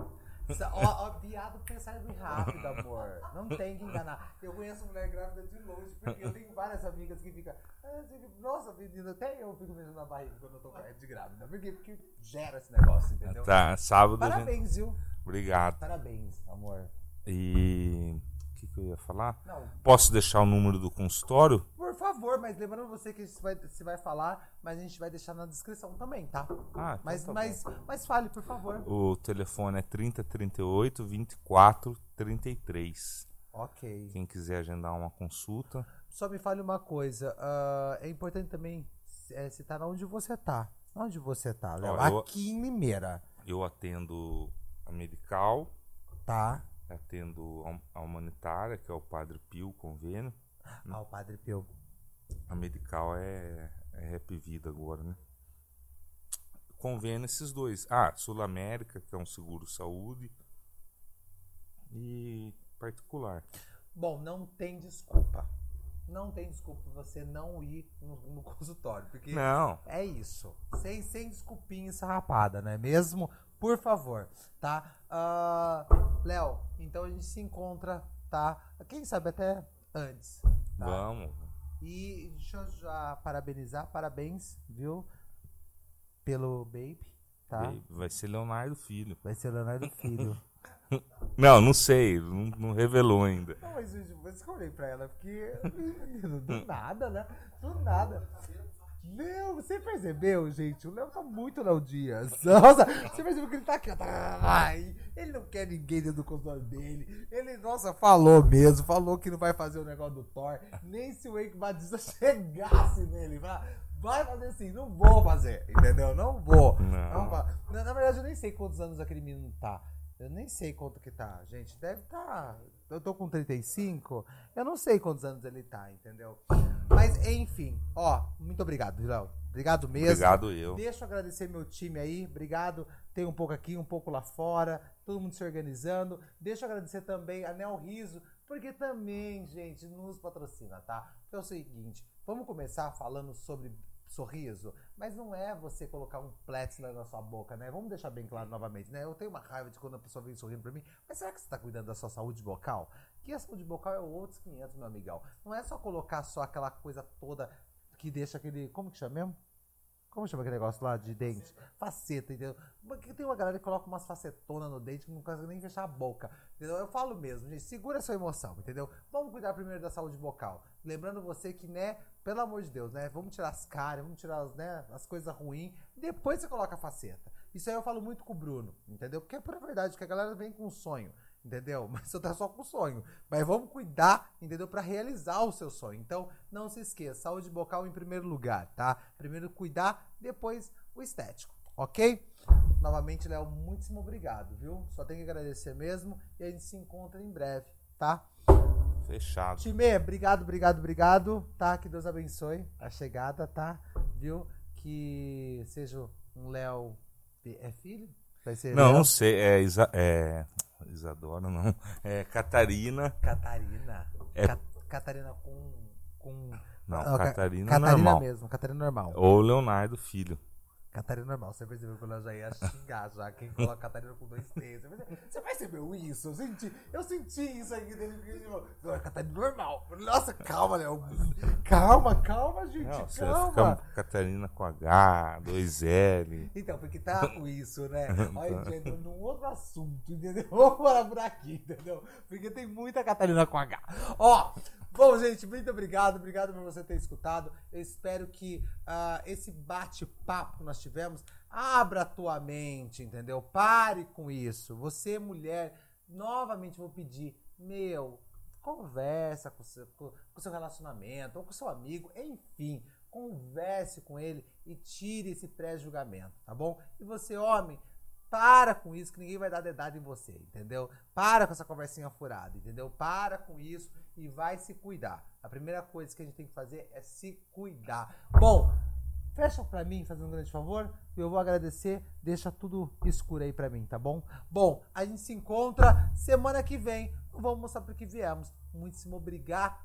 [SPEAKER 1] Ó, ó, viado percebe rápido, amor. Não tem que enganar. Eu conheço mulher grávida de longe, porque eu tenho várias amigas que ficam. "Ah, Nossa, menina, até eu fico mexendo na barriga quando eu tô de grávida. Por quê? Porque gera esse negócio, entendeu?
[SPEAKER 2] Tá, sábado. a gente-
[SPEAKER 1] Parabéns, viu?
[SPEAKER 2] Obrigado.
[SPEAKER 1] Parabéns, amor.
[SPEAKER 2] E. Que, que eu ia falar?
[SPEAKER 1] Não,
[SPEAKER 2] Posso deixar o número do consultório?
[SPEAKER 1] por favor, mas lembrando você que você vai, você vai falar, mas a gente vai deixar na descrição também, tá?
[SPEAKER 2] Ah, então
[SPEAKER 1] Mas,
[SPEAKER 2] tá
[SPEAKER 1] mas, mas fale, por favor.
[SPEAKER 2] bom. O telefone é 3038 24 33.
[SPEAKER 1] Ok.
[SPEAKER 2] Quem quiser agendar uma consulta.
[SPEAKER 1] Só me fale uma coisa. ah, é importante também é, citar onde você tá. Onde você tá, Léo?
[SPEAKER 2] Ó, eu-
[SPEAKER 1] Aqui em Limeira,
[SPEAKER 2] Eu atendo a medical,
[SPEAKER 1] tá?
[SPEAKER 2] Atendo a- a humanitária, que é o Padre Pio Convênio.
[SPEAKER 1] Ah, o Padre Pio.
[SPEAKER 2] A medical é, é Rap Vida agora, né? Convênio esses dois. Ah, Sul América, que é um seguro saúde. E particular.
[SPEAKER 1] Bom, não tem desculpa. Não tem desculpa você não ir no, no consultório, porque
[SPEAKER 2] Não,
[SPEAKER 1] é isso. Sem, sem desculpinha sarrapada, não é mesmo? Por favor, tá? Ah, Léo, então a gente se encontra, tá? Quem sabe até antes. Tá?
[SPEAKER 2] vamos.
[SPEAKER 1] E deixa eu já parabenizar, parabéns, viu? Pelo Baby, tá?
[SPEAKER 2] Vai ser Leonardo Filho.
[SPEAKER 1] Vai ser Leonardo Filho.
[SPEAKER 2] Não, não sei, não, não revelou ainda.
[SPEAKER 1] Não, mas eu escolhi pra ela, porque do nada, né? Do nada. Léo, você percebeu, gente? O Léo tá muito Léo Dias. Nossa, você percebeu que ele tá aqui, ó. Ai, ele não quer ninguém dentro do consultório dele. Ele, nossa, falou mesmo. Falou que não vai fazer o negócio do Thor. Nem se o Wake Batista chegasse nele. Vai, vai fazer assim, não vou fazer, entendeu? Não vou.
[SPEAKER 2] Não.
[SPEAKER 1] Na, na verdade, eu nem sei quantos anos aquele menino tá. Eu nem sei quanto que tá, gente. Deve tá. Eu tô com 35. Eu não sei quantos anos ele tá, entendeu? Mas, enfim, ó, muito obrigado, Léo. Obrigado mesmo.
[SPEAKER 2] Obrigado eu.
[SPEAKER 1] Deixa eu agradecer meu time aí. Obrigado. Tem um pouco aqui, um pouco lá fora. Todo mundo se organizando. Deixa eu agradecer também a Nel Riso, porque também, gente, nos patrocina, tá? Então é o seguinte, vamos começar falando sobre sorriso, mas não é você colocar um Pletzler na sua boca, né? Vamos deixar bem claro novamente, né? Eu tenho uma raiva de quando a pessoa vem sorrindo pra mim, mas será que você tá cuidando da sua saúde vocal? Que a saúde vocal é outros 500, meu amigão. Não é só colocar só aquela coisa toda que deixa aquele, como que chama mesmo? Como chama aquele negócio lá de dente? Faceta, entendeu? Porque tem uma galera que coloca umas facetonas no dente que não consegue nem fechar a boca. Entendeu? Eu falo mesmo, gente, segura a sua emoção, entendeu? Vamos cuidar primeiro da saúde vocal. Lembrando você que, né, pelo amor de Deus, né? Vamos tirar as caras, vamos tirar as, né, as coisas ruins. Depois você coloca a faceta. Isso aí eu falo muito com o Bruno, entendeu? Porque é pura verdade, que a galera vem com um sonho entendeu? Mas você tá só com sonho. Mas vamos cuidar, entendeu? Para realizar o seu sonho. Então, não se esqueça, saúde bucal em primeiro lugar, tá? Primeiro cuidar, depois o estético, ok? Novamente, Léo, muitíssimo obrigado, viu? Só tenho que agradecer mesmo e a gente se encontra em breve, tá?
[SPEAKER 2] Fechado.
[SPEAKER 1] Time, obrigado, obrigado, obrigado, tá? Que Deus abençoe a chegada, tá? Viu? Que seja um Léo. É filho? Vai ser
[SPEAKER 2] Não,
[SPEAKER 1] Léo?
[SPEAKER 2] não sei. É, é Isadora, não. É Catarina.
[SPEAKER 1] Catarina.
[SPEAKER 2] É-
[SPEAKER 1] Ca- Catarina com. com...
[SPEAKER 2] Não,
[SPEAKER 1] Ah, Ca-
[SPEAKER 2] Catarina,
[SPEAKER 1] Catarina
[SPEAKER 2] normal.
[SPEAKER 1] mesmo, Catarina normal.
[SPEAKER 2] Ou Leonardo Filho.
[SPEAKER 1] Catarina normal. Você percebeu que eu já ia xingar já. Quem coloca Catarina com dois T's. Você percebeu- isso? Eu senti, eu senti isso aqui dele. tipo, Não, é Catarina normal. Nossa, calma, Léo. Calma, calma, gente.
[SPEAKER 2] Não, você
[SPEAKER 1] calma.
[SPEAKER 2] fica Catarina com H, dois L.
[SPEAKER 1] Então, porque tá com isso, né? Olha, a gente entrou num outro assunto, entendeu? Vamos parar por aqui, entendeu? Porque tem muita Catarina com H. Ó, bom, gente, muito obrigado. Obrigado por você ter escutado. Eu espero que ah, esse bate-papo que nós tivemos abra a tua mente, entendeu? Pare com isso. Você, mulher, novamente vou pedir, meu, conversa com seu, com, com seu relacionamento, ou com seu amigo, enfim, converse com ele e tire esse pré-julgamento, tá bom? E você, homem, para com isso, que ninguém vai dar dedada em você, entendeu? Para com essa conversinha furada, entendeu? Para com isso e vai se cuidar. A primeira coisa que a gente tem que fazer é se cuidar. Bom, fecha pra mim, fazendo um grande favor. Eu vou agradecer. Deixa tudo escuro aí pra mim, tá bom? Bom, a gente se encontra semana que vem. Vamos mostrar pro que viemos. Muitíssimo obrigado.